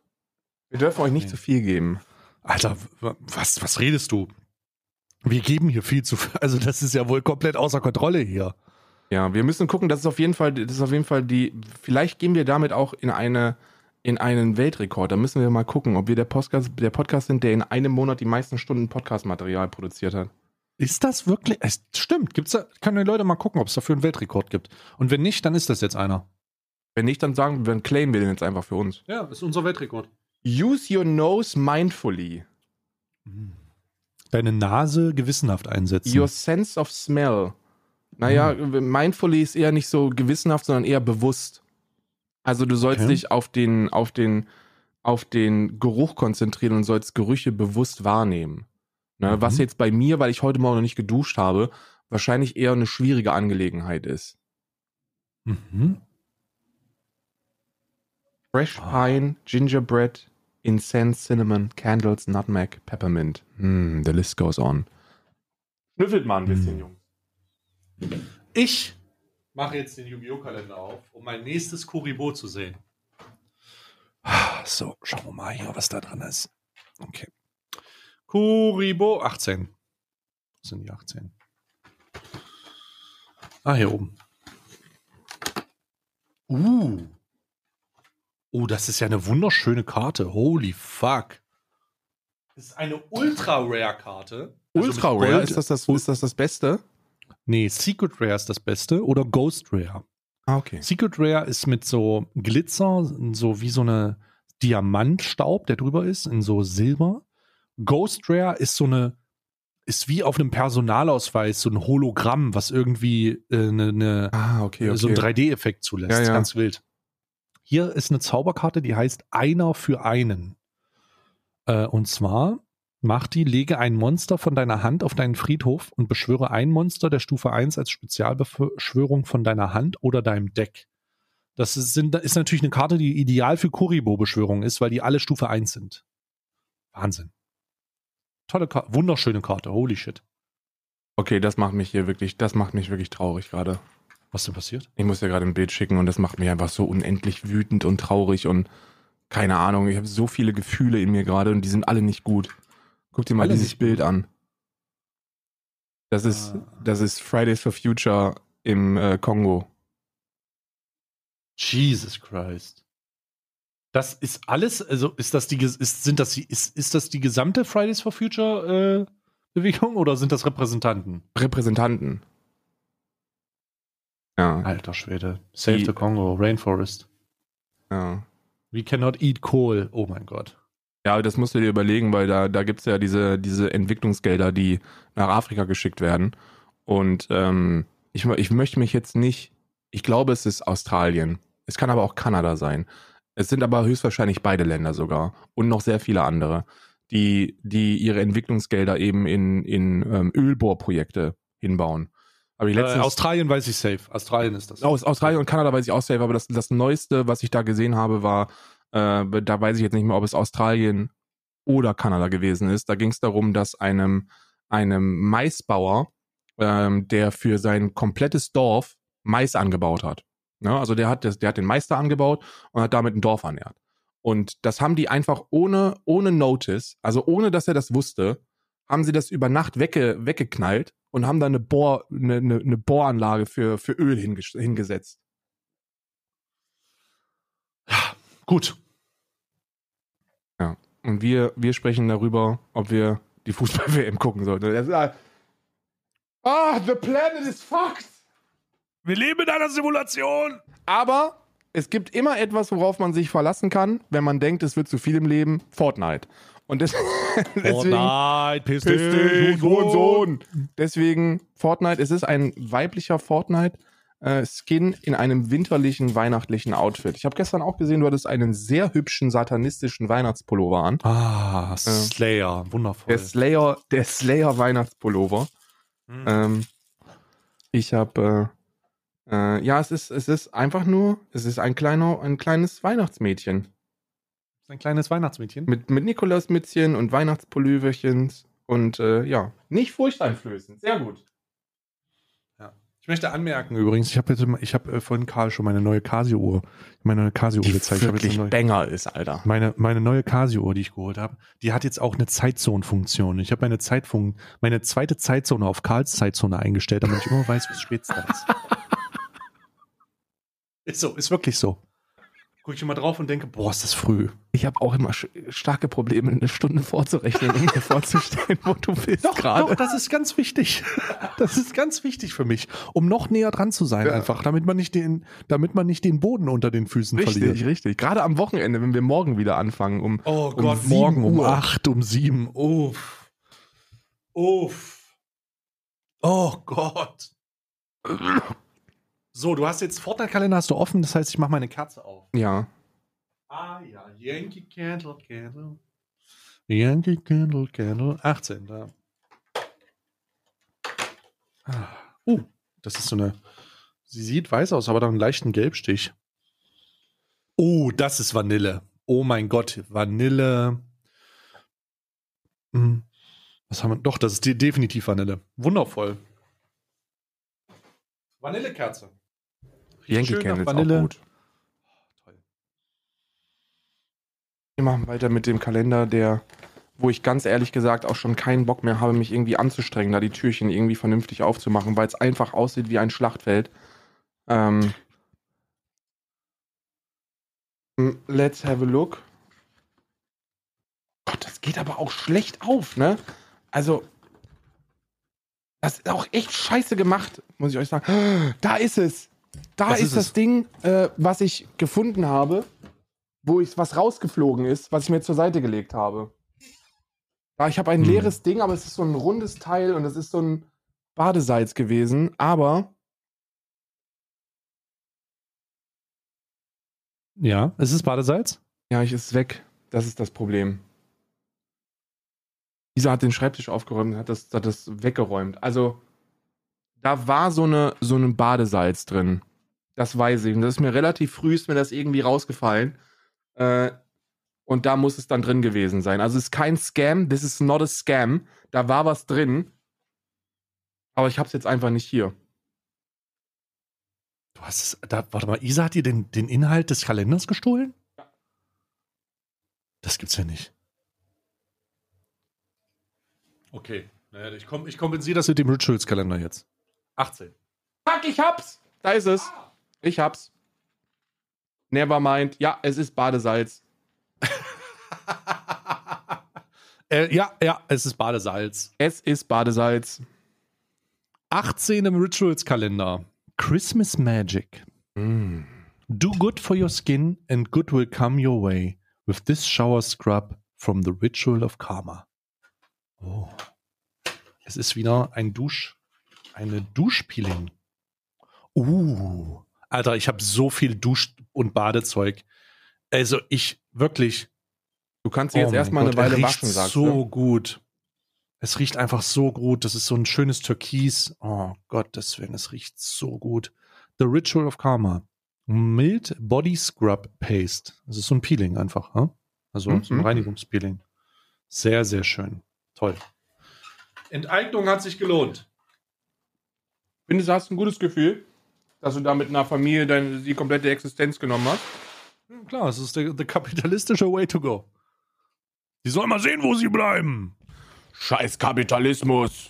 Wir dürfen euch nicht Nee. zu viel geben. Alter, was, was redest du? Wir geben hier viel zu viel. Also, das ist ja wohl komplett außer Kontrolle hier. Ja, wir müssen gucken, das ist auf jeden Fall, das ist auf jeden Fall die, vielleicht gehen wir damit auch in eine, in einen Weltrekord. Da müssen wir mal gucken, ob wir der Podcast, der Podcast sind, der in einem Monat die meisten Stunden Podcast-Material produziert hat. Ist das wirklich? Es stimmt. Gibt's da, können die Leute mal gucken, ob es dafür einen Weltrekord gibt. Und wenn nicht, dann ist das jetzt einer. Wenn nicht, dann sagen, dann claimen wir den jetzt einfach für uns. Ja, ist unser Weltrekord. Use your nose mindfully. Deine Nase gewissenhaft einsetzen. Your sense of smell. Naja, mindfully ist eher nicht so gewissenhaft, sondern eher bewusst. Also du sollst Okay. dich auf den, auf den, auf den Geruch konzentrieren und sollst Gerüche bewusst wahrnehmen. Ne, Mhm. Was jetzt bei mir, weil ich heute Morgen noch nicht geduscht habe, wahrscheinlich eher eine schwierige Angelegenheit ist. mhm. Fresh Ah. Pine, Gingerbread, Incense, Cinnamon, Candles, Nutmeg, Peppermint. Hm, the list goes on. Schnüffelt mal ein bisschen, Hm. Jungs. Ich mache jetzt den Yu-Gi-Oh! Kalender auf, um mein nächstes Kuribo zu sehen. So, schauen wir mal hier, was da drin ist. Okay. Kuribo 18. Was sind die 18? Ah, hier oben. Uh. Oh, das ist ja eine wunderschöne Karte. Holy fuck. Das ist eine Ultra-Rare-Karte. Also Ultra mit Rare, Gold- ist das das, ist das das Beste? Nee, Secret Rare ist das Beste oder Ghost Rare. Ah, okay. Secret Rare ist mit so Glitzer, so wie so eine Diamantstaub, der drüber ist, in so Silber. Ghost Rare ist so eine, ist wie auf einem Personalausweis, so ein Hologramm, was irgendwie äh, eine, eine, Ah, okay, okay. so einen 3D-Effekt zulässt. Ja, ja. Ganz wild. Hier ist eine Zauberkarte, die heißt Einer für einen. Äh, und zwar macht die, lege ein Monster von deiner Hand auf deinen Friedhof und beschwöre ein Monster der Stufe 1 als Spezialbeschwörung von deiner Hand oder deinem Deck. Das ist, sind, ist natürlich eine Karte, die ideal für Kuribo-Beschwörungen ist, weil die alle Stufe 1 sind. Wahnsinn. Tolle Karte, wunderschöne Karte, holy shit. okay, das macht mich hier wirklich, das macht mich wirklich traurig gerade. Was denn passiert? Ich muss dir gerade ein Bild schicken und das macht mich einfach so unendlich wütend und traurig und keine Ahnung, ich habe so viele Gefühle in mir gerade und die sind alle nicht gut. Guck dir mal Alle dieses Bild an. Das ist, Ah. das ist Fridays for Future im äh, Kongo. Jesus Christ. Das ist alles, also ist das die, ist, sind das die, ist, ist das die gesamte Fridays for Future äh, Bewegung oder sind das Repräsentanten? Repräsentanten. Ja, Alter Schwede. Save Die- the Congo, Rainforest. ja. We cannot eat coal. Oh mein Gott. Ja, das musst du dir überlegen, weil da, da gibt's ja diese, diese Entwicklungsgelder, die nach Afrika geschickt werden. Und ähm, ich, ich möchte mich jetzt nicht, ich glaube, es ist Australien. Es kann aber auch Kanada sein. Es sind aber höchstwahrscheinlich beide Länder sogar und noch sehr viele andere, die, die ihre Entwicklungsgelder eben in, in ähm, Ölbohrprojekte hinbauen. Aber die Äh, Australien weiß ich safe. Australien ist das. aus Australien und Kanada weiß ich auch safe, aber das, das Neueste, was ich da gesehen habe, war, äh, da weiß ich jetzt nicht mehr, ob es Australien oder Kanada gewesen ist. Da ging es darum, dass einem, einem Maisbauer, ähm, der für sein komplettes Dorf Mais angebaut hat. Ne? Also der hat, das, der hat den da angebaut und hat damit ein Dorf ernährt. Und das haben die einfach ohne, ohne Notice, also ohne dass er das wusste, haben sie das über Nacht wegge, weggeknallt und haben da eine, Bohr, eine, eine, eine Bohranlage für, für Öl hinges- hingesetzt. Gut. Und wir, wir sprechen darüber, ob wir die Fußball-WM gucken sollten. Ah, ah, the planet is fucked. Wir leben in einer Simulation. Aber es gibt immer etwas, worauf man sich verlassen kann, wenn man denkt, es wird zu viel im Leben. Fortnite. Und deswegen, Fortnite, piss Piss dich, dich, Hurensohn. Deswegen Fortnite, es ist ein weiblicher Fortnite-Skin in einem winterlichen, weihnachtlichen Outfit. Ich habe gestern auch gesehen, du hattest einen sehr hübschen, satanistischen Weihnachtspullover an. Ah, Slayer, wundervoll. Der Slayer, der Slayer Weihnachtspullover. Hm. Ähm, ich habe, äh, äh, ja, es ist, es ist einfach nur, es ist ein kleiner, ein kleines Weihnachtsmädchen. ein kleines Weihnachtsmädchen. Mit, mit Nikolausmützchen und Weihnachtspulloverchen und äh, ja, nicht furchteinflößend. Sehr gut. Ich möchte anmerken übrigens, ich habe jetzt, ich habe äh, vorhin Karl schon meine neue Casio-Uhr, meine neue Casio-Uhr gezeigt. Ich habe jetzt eine neue, Banger ist, Alter. meine, meine neue Casio-Uhr, die ich geholt habe, die hat jetzt auch eine Zeitzone-Funktion. Ich habe meine Zeitfunk, meine zweite Zeitzone auf Karls Zeitzone eingestellt, damit ich immer weiß, wie spät es da ist. ist so, ist wirklich so. Gucke ich immer drauf und denke, boah, ist das früh. Ich habe auch immer starke Probleme, eine Stunde vorzurechnen, um mir vorzustellen, wo du bist Doch, gerade. das ist ganz wichtig. Das ist ganz wichtig für mich, um noch näher dran zu sein, Ja. einfach, damit man nicht den, damit man nicht den Boden unter den Füßen Richtig, verliert. richtig. Gerade am Wochenende, wenn wir morgen wieder anfangen, um Oh um Gott, morgen um Uhr. acht, um sieben. Uff. Uff. Oh Gott. So, du hast jetzt Fortnite-Kalender hast du offen, das heißt, ich mache meine Kerze auf. Ja. Ah ja, Yankee Candle Candle. Yankee Candle Candle. 18. Da. Ah. Uh, das ist so eine. Sie sieht weiß aus, aber da einen leichten Gelbstich. Oh, das ist Vanille. Oh mein Gott, Vanille. Hm. Was haben wir? Doch, das ist de definitiv Vanille. Wundervoll. Vanillekerze. Yankee Candle ist auch gut. Toll. Wir machen weiter mit dem Kalender, der, wo ich ganz ehrlich gesagt auch schon keinen Bock mehr habe, mich irgendwie anzustrengen, da die Türchen irgendwie vernünftig aufzumachen, weil es einfach aussieht wie ein Schlachtfeld. Ähm, let's have a look. Gott, das geht aber auch schlecht auf, ne? Also, das ist auch echt scheiße gemacht, muss ich euch sagen. Da ist es. Da Was ist, ist das es? Ding, äh, was ich gefunden habe, wo ich was rausgeflogen ist, was ich mir zur Seite gelegt habe. Da ich habe ein Hm. leeres Ding, aber es ist so ein rundes Teil und es ist so ein Badesalz gewesen, aber Ja, es ist Badesalz. ja, ich ist weg. Das ist das Problem. Isa hat den Schreibtisch aufgeräumt und hat das, hat das weggeräumt. Also, da war so eine, so ein Badesalz drin. Das weiß ich. Und das ist mir relativ früh, ist mir das irgendwie rausgefallen. Äh, und da muss es dann drin gewesen sein. Also, es ist kein Scam. This is not a scam. Da war was drin. Aber ich hab's jetzt einfach nicht hier. Du hast es, da, warte mal, Isa hat dir den, den Inhalt des Kalenders gestohlen? Das gibt's ja nicht. Okay, naja, ich, komm, ich kompensiere das mit dem Rituals-Kalender jetzt. 18. Fuck, ich hab's! Da ist es. Ich hab's. Nevermind. Ja, es ist Badesalz. äh, ja, ja, es ist Badesalz. Es ist Badesalz. 18 im Rituals-Kalender. Christmas Magic. Mm. Do good for your skin and good will come your way with this shower scrub from the Ritual of Karma. Oh. Es ist wieder ein Dusch, eine Duschpeeling. Uh, Alter, ich habe so viel Dusch- und Badezeug. Also ich wirklich. Du kannst sie jetzt oh erstmal mein eine Gott, Weile riecht waschen, sagst so du. gut. Es riecht einfach so gut. Das ist so ein schönes Türkis. Oh Gottes Willen, es riecht so gut. The Ritual of Karma. Mild Body Scrub Paste. Das ist so ein Peeling einfach. Hm? Also so ein Mhm. Reinigungspeeling. Sehr, sehr schön. Toll. Enteignung hat sich gelohnt. Findest du, hast ein gutes Gefühl, dass du da mit einer Familie deine, die komplette Existenz genommen hast? Ja, klar, es ist der, der kapitalistische Way to go. Die sollen mal sehen, wo sie bleiben. Scheiß Kapitalismus.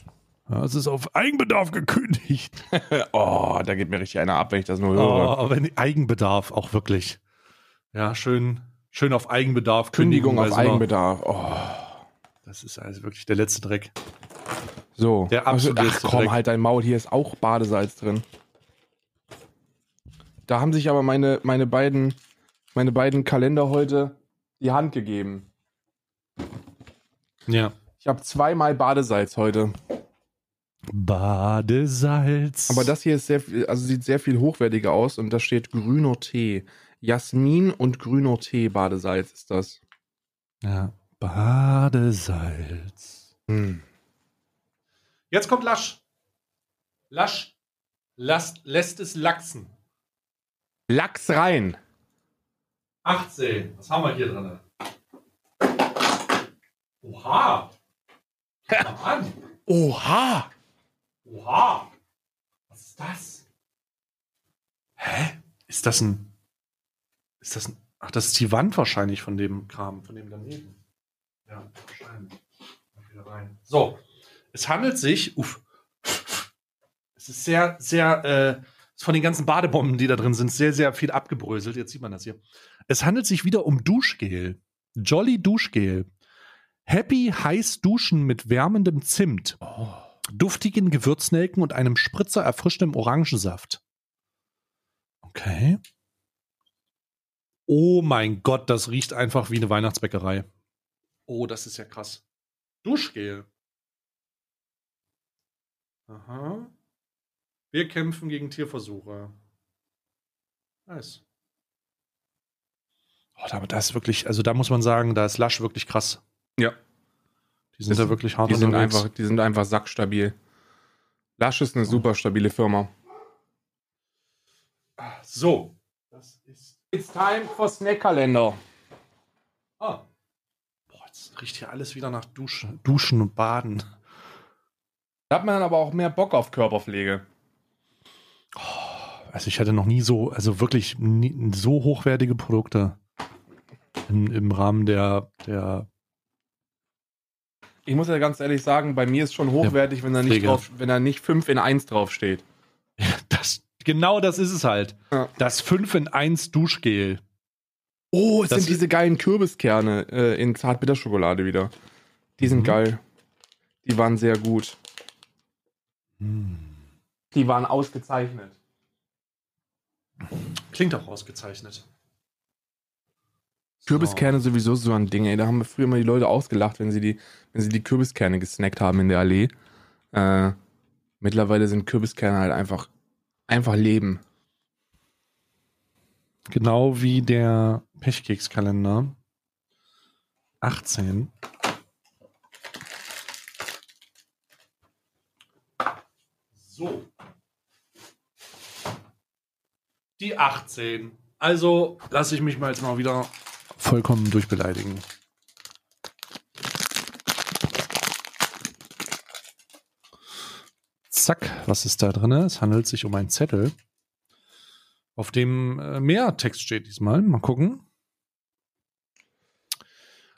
Ja, es ist auf Eigenbedarf gekündigt. oh, da geht mir richtig einer ab, wenn ich das nur Oh, höre. aber wenn Eigenbedarf auch wirklich. Ja, schön, schön auf Eigenbedarf. Kündigung auf also noch- Eigenbedarf. Oh. Das ist also wirklich der letzte Dreck. So. Der Also, absolute ach komm, Dreck. halt dein Maul, hier ist auch Badesalz drin. Da haben sich aber meine, meine beiden, meine beiden Kalender heute die Hand gegeben. Ja. Ich habe zweimal Badesalz heute. Badesalz. Aber das hier ist sehr, viel- also sieht sehr viel hochwertiger aus und da steht grüner Tee. Jasmin und grüner Tee Badesalz ist das. Ja. Badesalz. Hm. Jetzt kommt Lasch. Lasch lasst, lässt es lachsen. Lachs rein. 18. Was haben wir hier drin? Oha. An. Oha! Oha. Was ist das? Hä? Ist das ein. Ist das ein. Ach, das ist die Wand wahrscheinlich von dem Kram, von dem daneben. Ja, wahrscheinlich. Mal wieder rein. So. Es handelt sich. Uff. Es ist sehr, sehr. Äh, ist von den ganzen Badebomben, die da drin sind, sehr, sehr viel abgebröselt. Jetzt sieht man das hier. Es handelt sich wieder um Duschgel. Jolly Duschgel. Happy heiß duschen mit wärmendem Zimt duftigen Gewürznelken und einem Spritzer erfrischendem Orangensaft. Okay. Oh mein Gott, das riecht einfach wie eine Weihnachtsbäckerei. Oh, das ist ja krass. Duschgel. Aha. Wir kämpfen gegen Tierversuche. Nice. Oh, aber da ist wirklich, also da muss man sagen, da ist Lush wirklich krass. Ja. Die sind Das- da wirklich hart Die sind, unterwegs. einfach, die sind einfach sackstabil. Lasch ist eine super stabile Firma. So. Das ist It's time for Snackkalender. Ah. Boah, jetzt riecht hier alles wieder nach Duschen, Duschen und Baden. Da hat man dann aber auch mehr Bock auf Körperpflege. Also ich hatte noch nie so, also wirklich nie, so hochwertige Produkte im, im Rahmen der, der Ich muss ja ganz ehrlich sagen, bei mir ist schon hochwertig, wenn da nicht drauf, wenn da nicht 5 in 1 draufsteht. das, genau das ist es halt. Ja. Das 5 in 1 Duschgel. Oh, es Das sind diese geilen Kürbiskerne äh, in Zartbitterschokolade wieder. Die sind Mhm. geil. Die waren sehr gut. Die waren ausgezeichnet. Klingt auch ausgezeichnet. Kürbiskerne sowieso so ein Ding, ey. Da haben wir früher immer die Leute ausgelacht, wenn sie die, wenn sie die Kürbiskerne gesnackt haben in der Allee. Äh, mittlerweile sind Kürbiskerne halt einfach, einfach Leben. Genau wie der Pechkekskalender. 18. So. Die 18. Also lasse ich mich mal jetzt mal wieder vollkommen durchbeleidigen. Zack, was ist da drin? Es handelt sich um einen Zettel, auf dem äh, mehr Text steht diesmal. Mal gucken.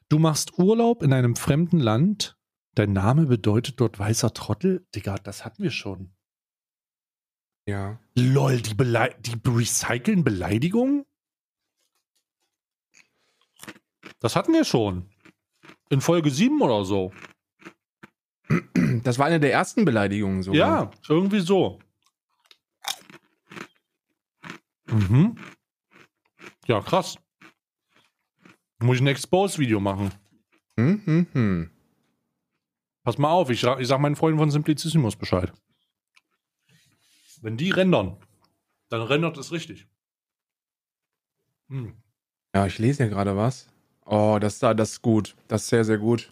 Du machst Urlaub in einem fremden Land. Dein Name bedeutet dort weißer Trottel. Digga, das hatten wir schon. Ja. Lol, die, Belei die recyceln Beleidigungen? Das hatten wir schon. In Folge 7 oder so. Das war eine der ersten Beleidigungen sogar. Ja, irgendwie so. Mhm. Ja, krass. Muss ich ein Expose-Video machen. Hm, hm, hm. Pass mal auf, ich, ich sag meinen Freunden von Simplicissimus Bescheid. Wenn die rendern, dann rendert es richtig. Hm. Ja, ich lese ja gerade was. Oh, das, da- das ist gut. Das ist sehr, sehr gut.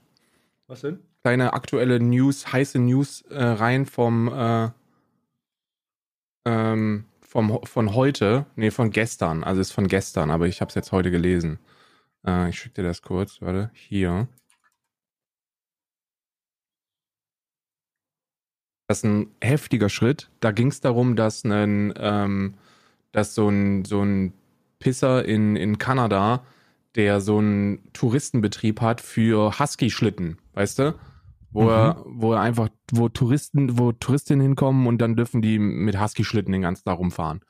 Was denn? Kleine aktuelle News, heiße News äh, rein vom, äh, ähm, vom von heute, nee, von gestern. Also ist von gestern, aber ich habe es jetzt heute gelesen. Äh, ich schicke dir das kurz, warte, hier. Das ist ein heftiger Schritt. Da ging es darum, dass ein, ähm, dass so ein, so ein Pisser in, in Kanada, der so einen Touristenbetrieb hat für Husky-Schlitten, weißt du? Wo, er, wo er einfach, wo Touristen, wo Touristinnen hinkommen und dann dürfen die mit Husky-Schlitten den ganzen Tag rumfahren.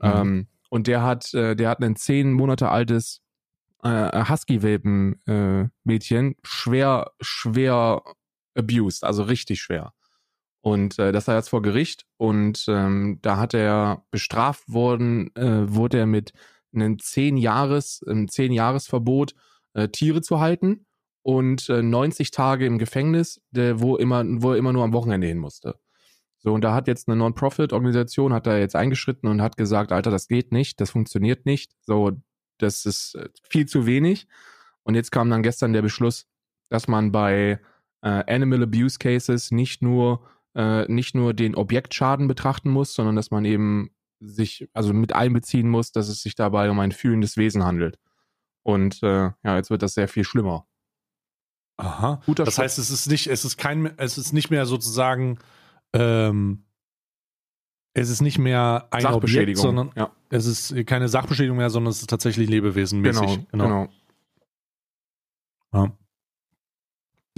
Mhm. Ähm, und der hat, äh, der hat ein zehn Monate altes äh, Husky-Welpen-Mädchen schwer, schwer abused, also richtig schwer. Und äh, das war jetzt vor Gericht und ähm, da hat er bestraft worden, äh, wurde er mit einem 10 Jahres, einem 10 Jahresverbot äh, Tiere zu halten und äh, 90 Tage im Gefängnis, der, wo immer, wo er immer nur am Wochenende hin musste. So, und da hat jetzt eine Non-Profit-Organisation, hat da jetzt eingeschritten und hat gesagt, Alter, das geht nicht, das funktioniert nicht. So, das ist äh, viel zu wenig. Und jetzt kam dann gestern der Beschluss, dass man bei äh, Animal Abuse Cases nicht nur äh, nicht nur den Objektschaden betrachten muss, sondern dass man eben sich also mit einbeziehen muss, dass es sich dabei um ein fühlendes Wesen handelt. Und äh, ja, jetzt wird das sehr viel schlimmer. Aha. Guter das Schritt. heißt, es ist nicht, es ist kein, es ist nicht mehr sozusagen, ähm, es ist nicht mehr ein Objekt, Sachbeschädigung. sondern ja, es ist keine Sachbeschädigung mehr, sondern es ist tatsächlich lebewesenmäßig. genau, genau. Ja.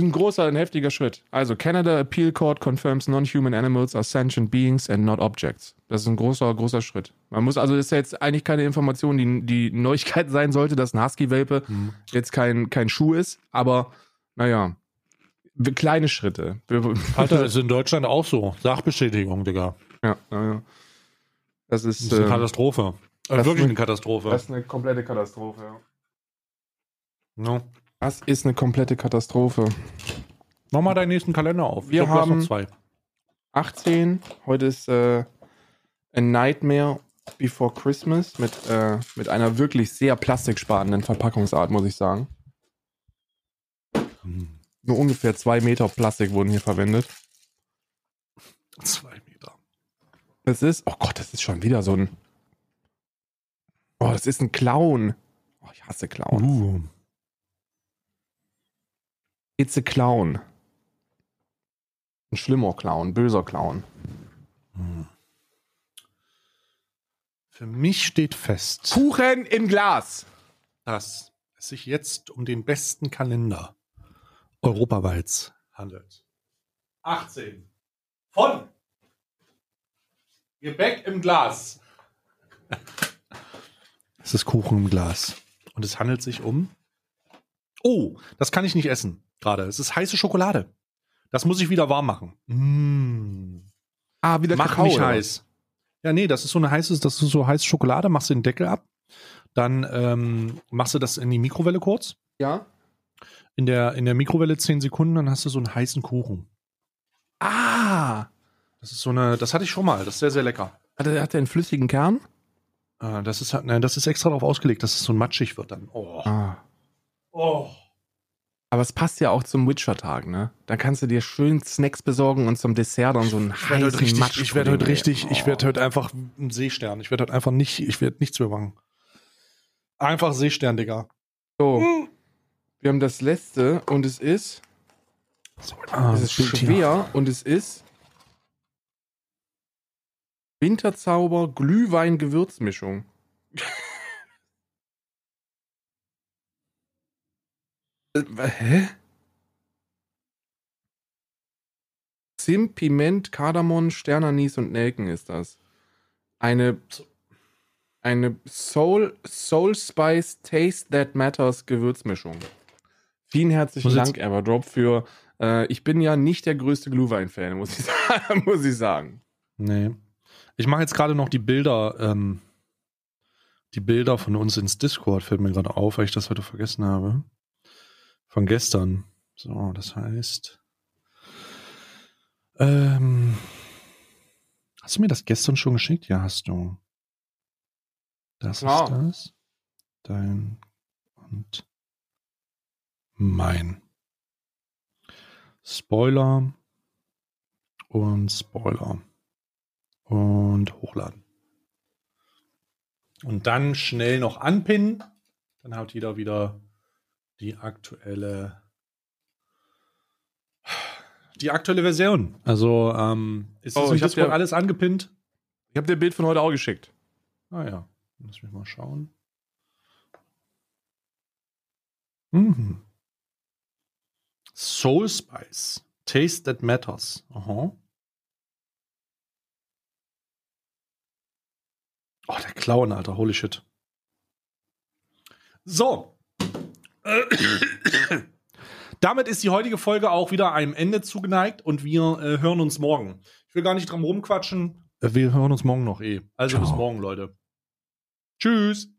Ein großer, ein heftiger Schritt. Also, Canada Appeal Court confirms non-human animals are sentient beings and not objects. Das ist ein großer, großer Schritt. Man muss, also, das ist ja jetzt eigentlich keine Information, die, die Neuigkeit sein sollte, dass ein Husky-Welpe Hm. jetzt kein, kein Schuh ist, aber naja, kleine Schritte. Alter, ist in Deutschland auch so. Sachbeschädigung, Digga. ja, ja, ja. Das Das ist, ist eine äh, Katastrophe. das Äh, wirklich ist- eine Katastrophe. das ist eine komplette Katastrophe, ja. No. Das ist eine komplette Katastrophe. Mach mal deinen nächsten Kalender auf. Wir glaub, haben- zwei. 18, heute ist äh, A Nightmare Before Christmas mit, äh, mit einer wirklich sehr plastiksparenden Verpackungsart, muss ich sagen. Hm. Nur ungefähr zwei Meter Plastik wurden hier verwendet. Zwei Meter. Das ist, oh Gott, das ist schon wieder so ein. Oh, das ist ein Clown. Oh, ich hasse Clowns. Uh. It's a Clown. Ein schlimmer Clown, böser Clown. Hm. Für mich steht fest, Kuchen im Glas. dass es sich jetzt um den besten Kalender europaweit handelt. 18. Von Gebäck im Glas. Es ist Kuchen im Glas. Und es handelt sich um. Oh, das kann ich nicht essen. Gerade. Es ist heiße Schokolade. Das muss ich wieder warm machen. Mm. Ah, wieder Mach Kakao, mich oder heiß. Ja, nee, das ist so eine heiße, das ist so heiße Schokolade, machst du den Deckel ab. Dann ähm, machst du das in die Mikrowelle kurz. Ja. In der, in der Mikrowelle 10 Sekunden, dann hast du so einen heißen Kuchen. Ah. Das ist so eine, das hatte ich schon mal, das ist sehr, sehr lecker. Hat er, hat er einen flüssigen Kern? Äh, das ist nein, das ist extra darauf ausgelegt, dass es so matschig wird dann. Oh. Ah. oh. Aber es passt ja auch zum Witcher-Tag, ne? Da kannst du dir schön Snacks besorgen und zum Dessert dann so einen Ich heißen richtig, Matsch. ich werde heute richtig, ich werde heute einfach ein Seestern. Ich werde heute einfach nicht, ich werde nichts mehr machen. Einfach Seestern, Digga. So, Hm. wir haben das letzte und es ist, Ah, es ist schwer und es ist Winterzauber Glühwein-Gewürzmischung. Hä? Zimt, Piment, Kardamom, Sternanis und Nelken ist das. Eine eine Soul Soul Spice Taste That Matters Gewürzmischung. Vielen herzlichen Dank, Everdrop, für. Äh, ich bin ja nicht der größte Glühwein-Fan, muss ich sagen. muss ich sagen. Nee. Ich mache jetzt gerade noch die Bilder, ähm, die Bilder von uns ins Discord, fällt mir gerade auf, weil ich das heute vergessen habe. Von gestern. So, das heißt. Ähm, hast du mir das gestern schon geschickt? Ja, hast du. Das Klar. ist das. Dein und mein. Spoiler und Spoiler und hochladen. Und dann schnell noch anpinnen. Dann hat jeder wieder die aktuelle die aktuelle Version. Also ähm, ist Oh, das im ich hab Discord dir- alles angepinnt? Ich habe dir ein Bild von heute auch geschickt. Ah ja, lass mich mal schauen. Mhm. Soul Spice. Taste that matters. Aha. Oh, der Clown, Alter. Holy shit. So. Damit ist die heutige Folge auch wieder einem Ende zugeneigt und wir äh, hören uns morgen. Ich will gar nicht dran rumquatschen. Wir hören uns morgen noch eh. Also bis Ciao. morgen, Leute. Tschüss.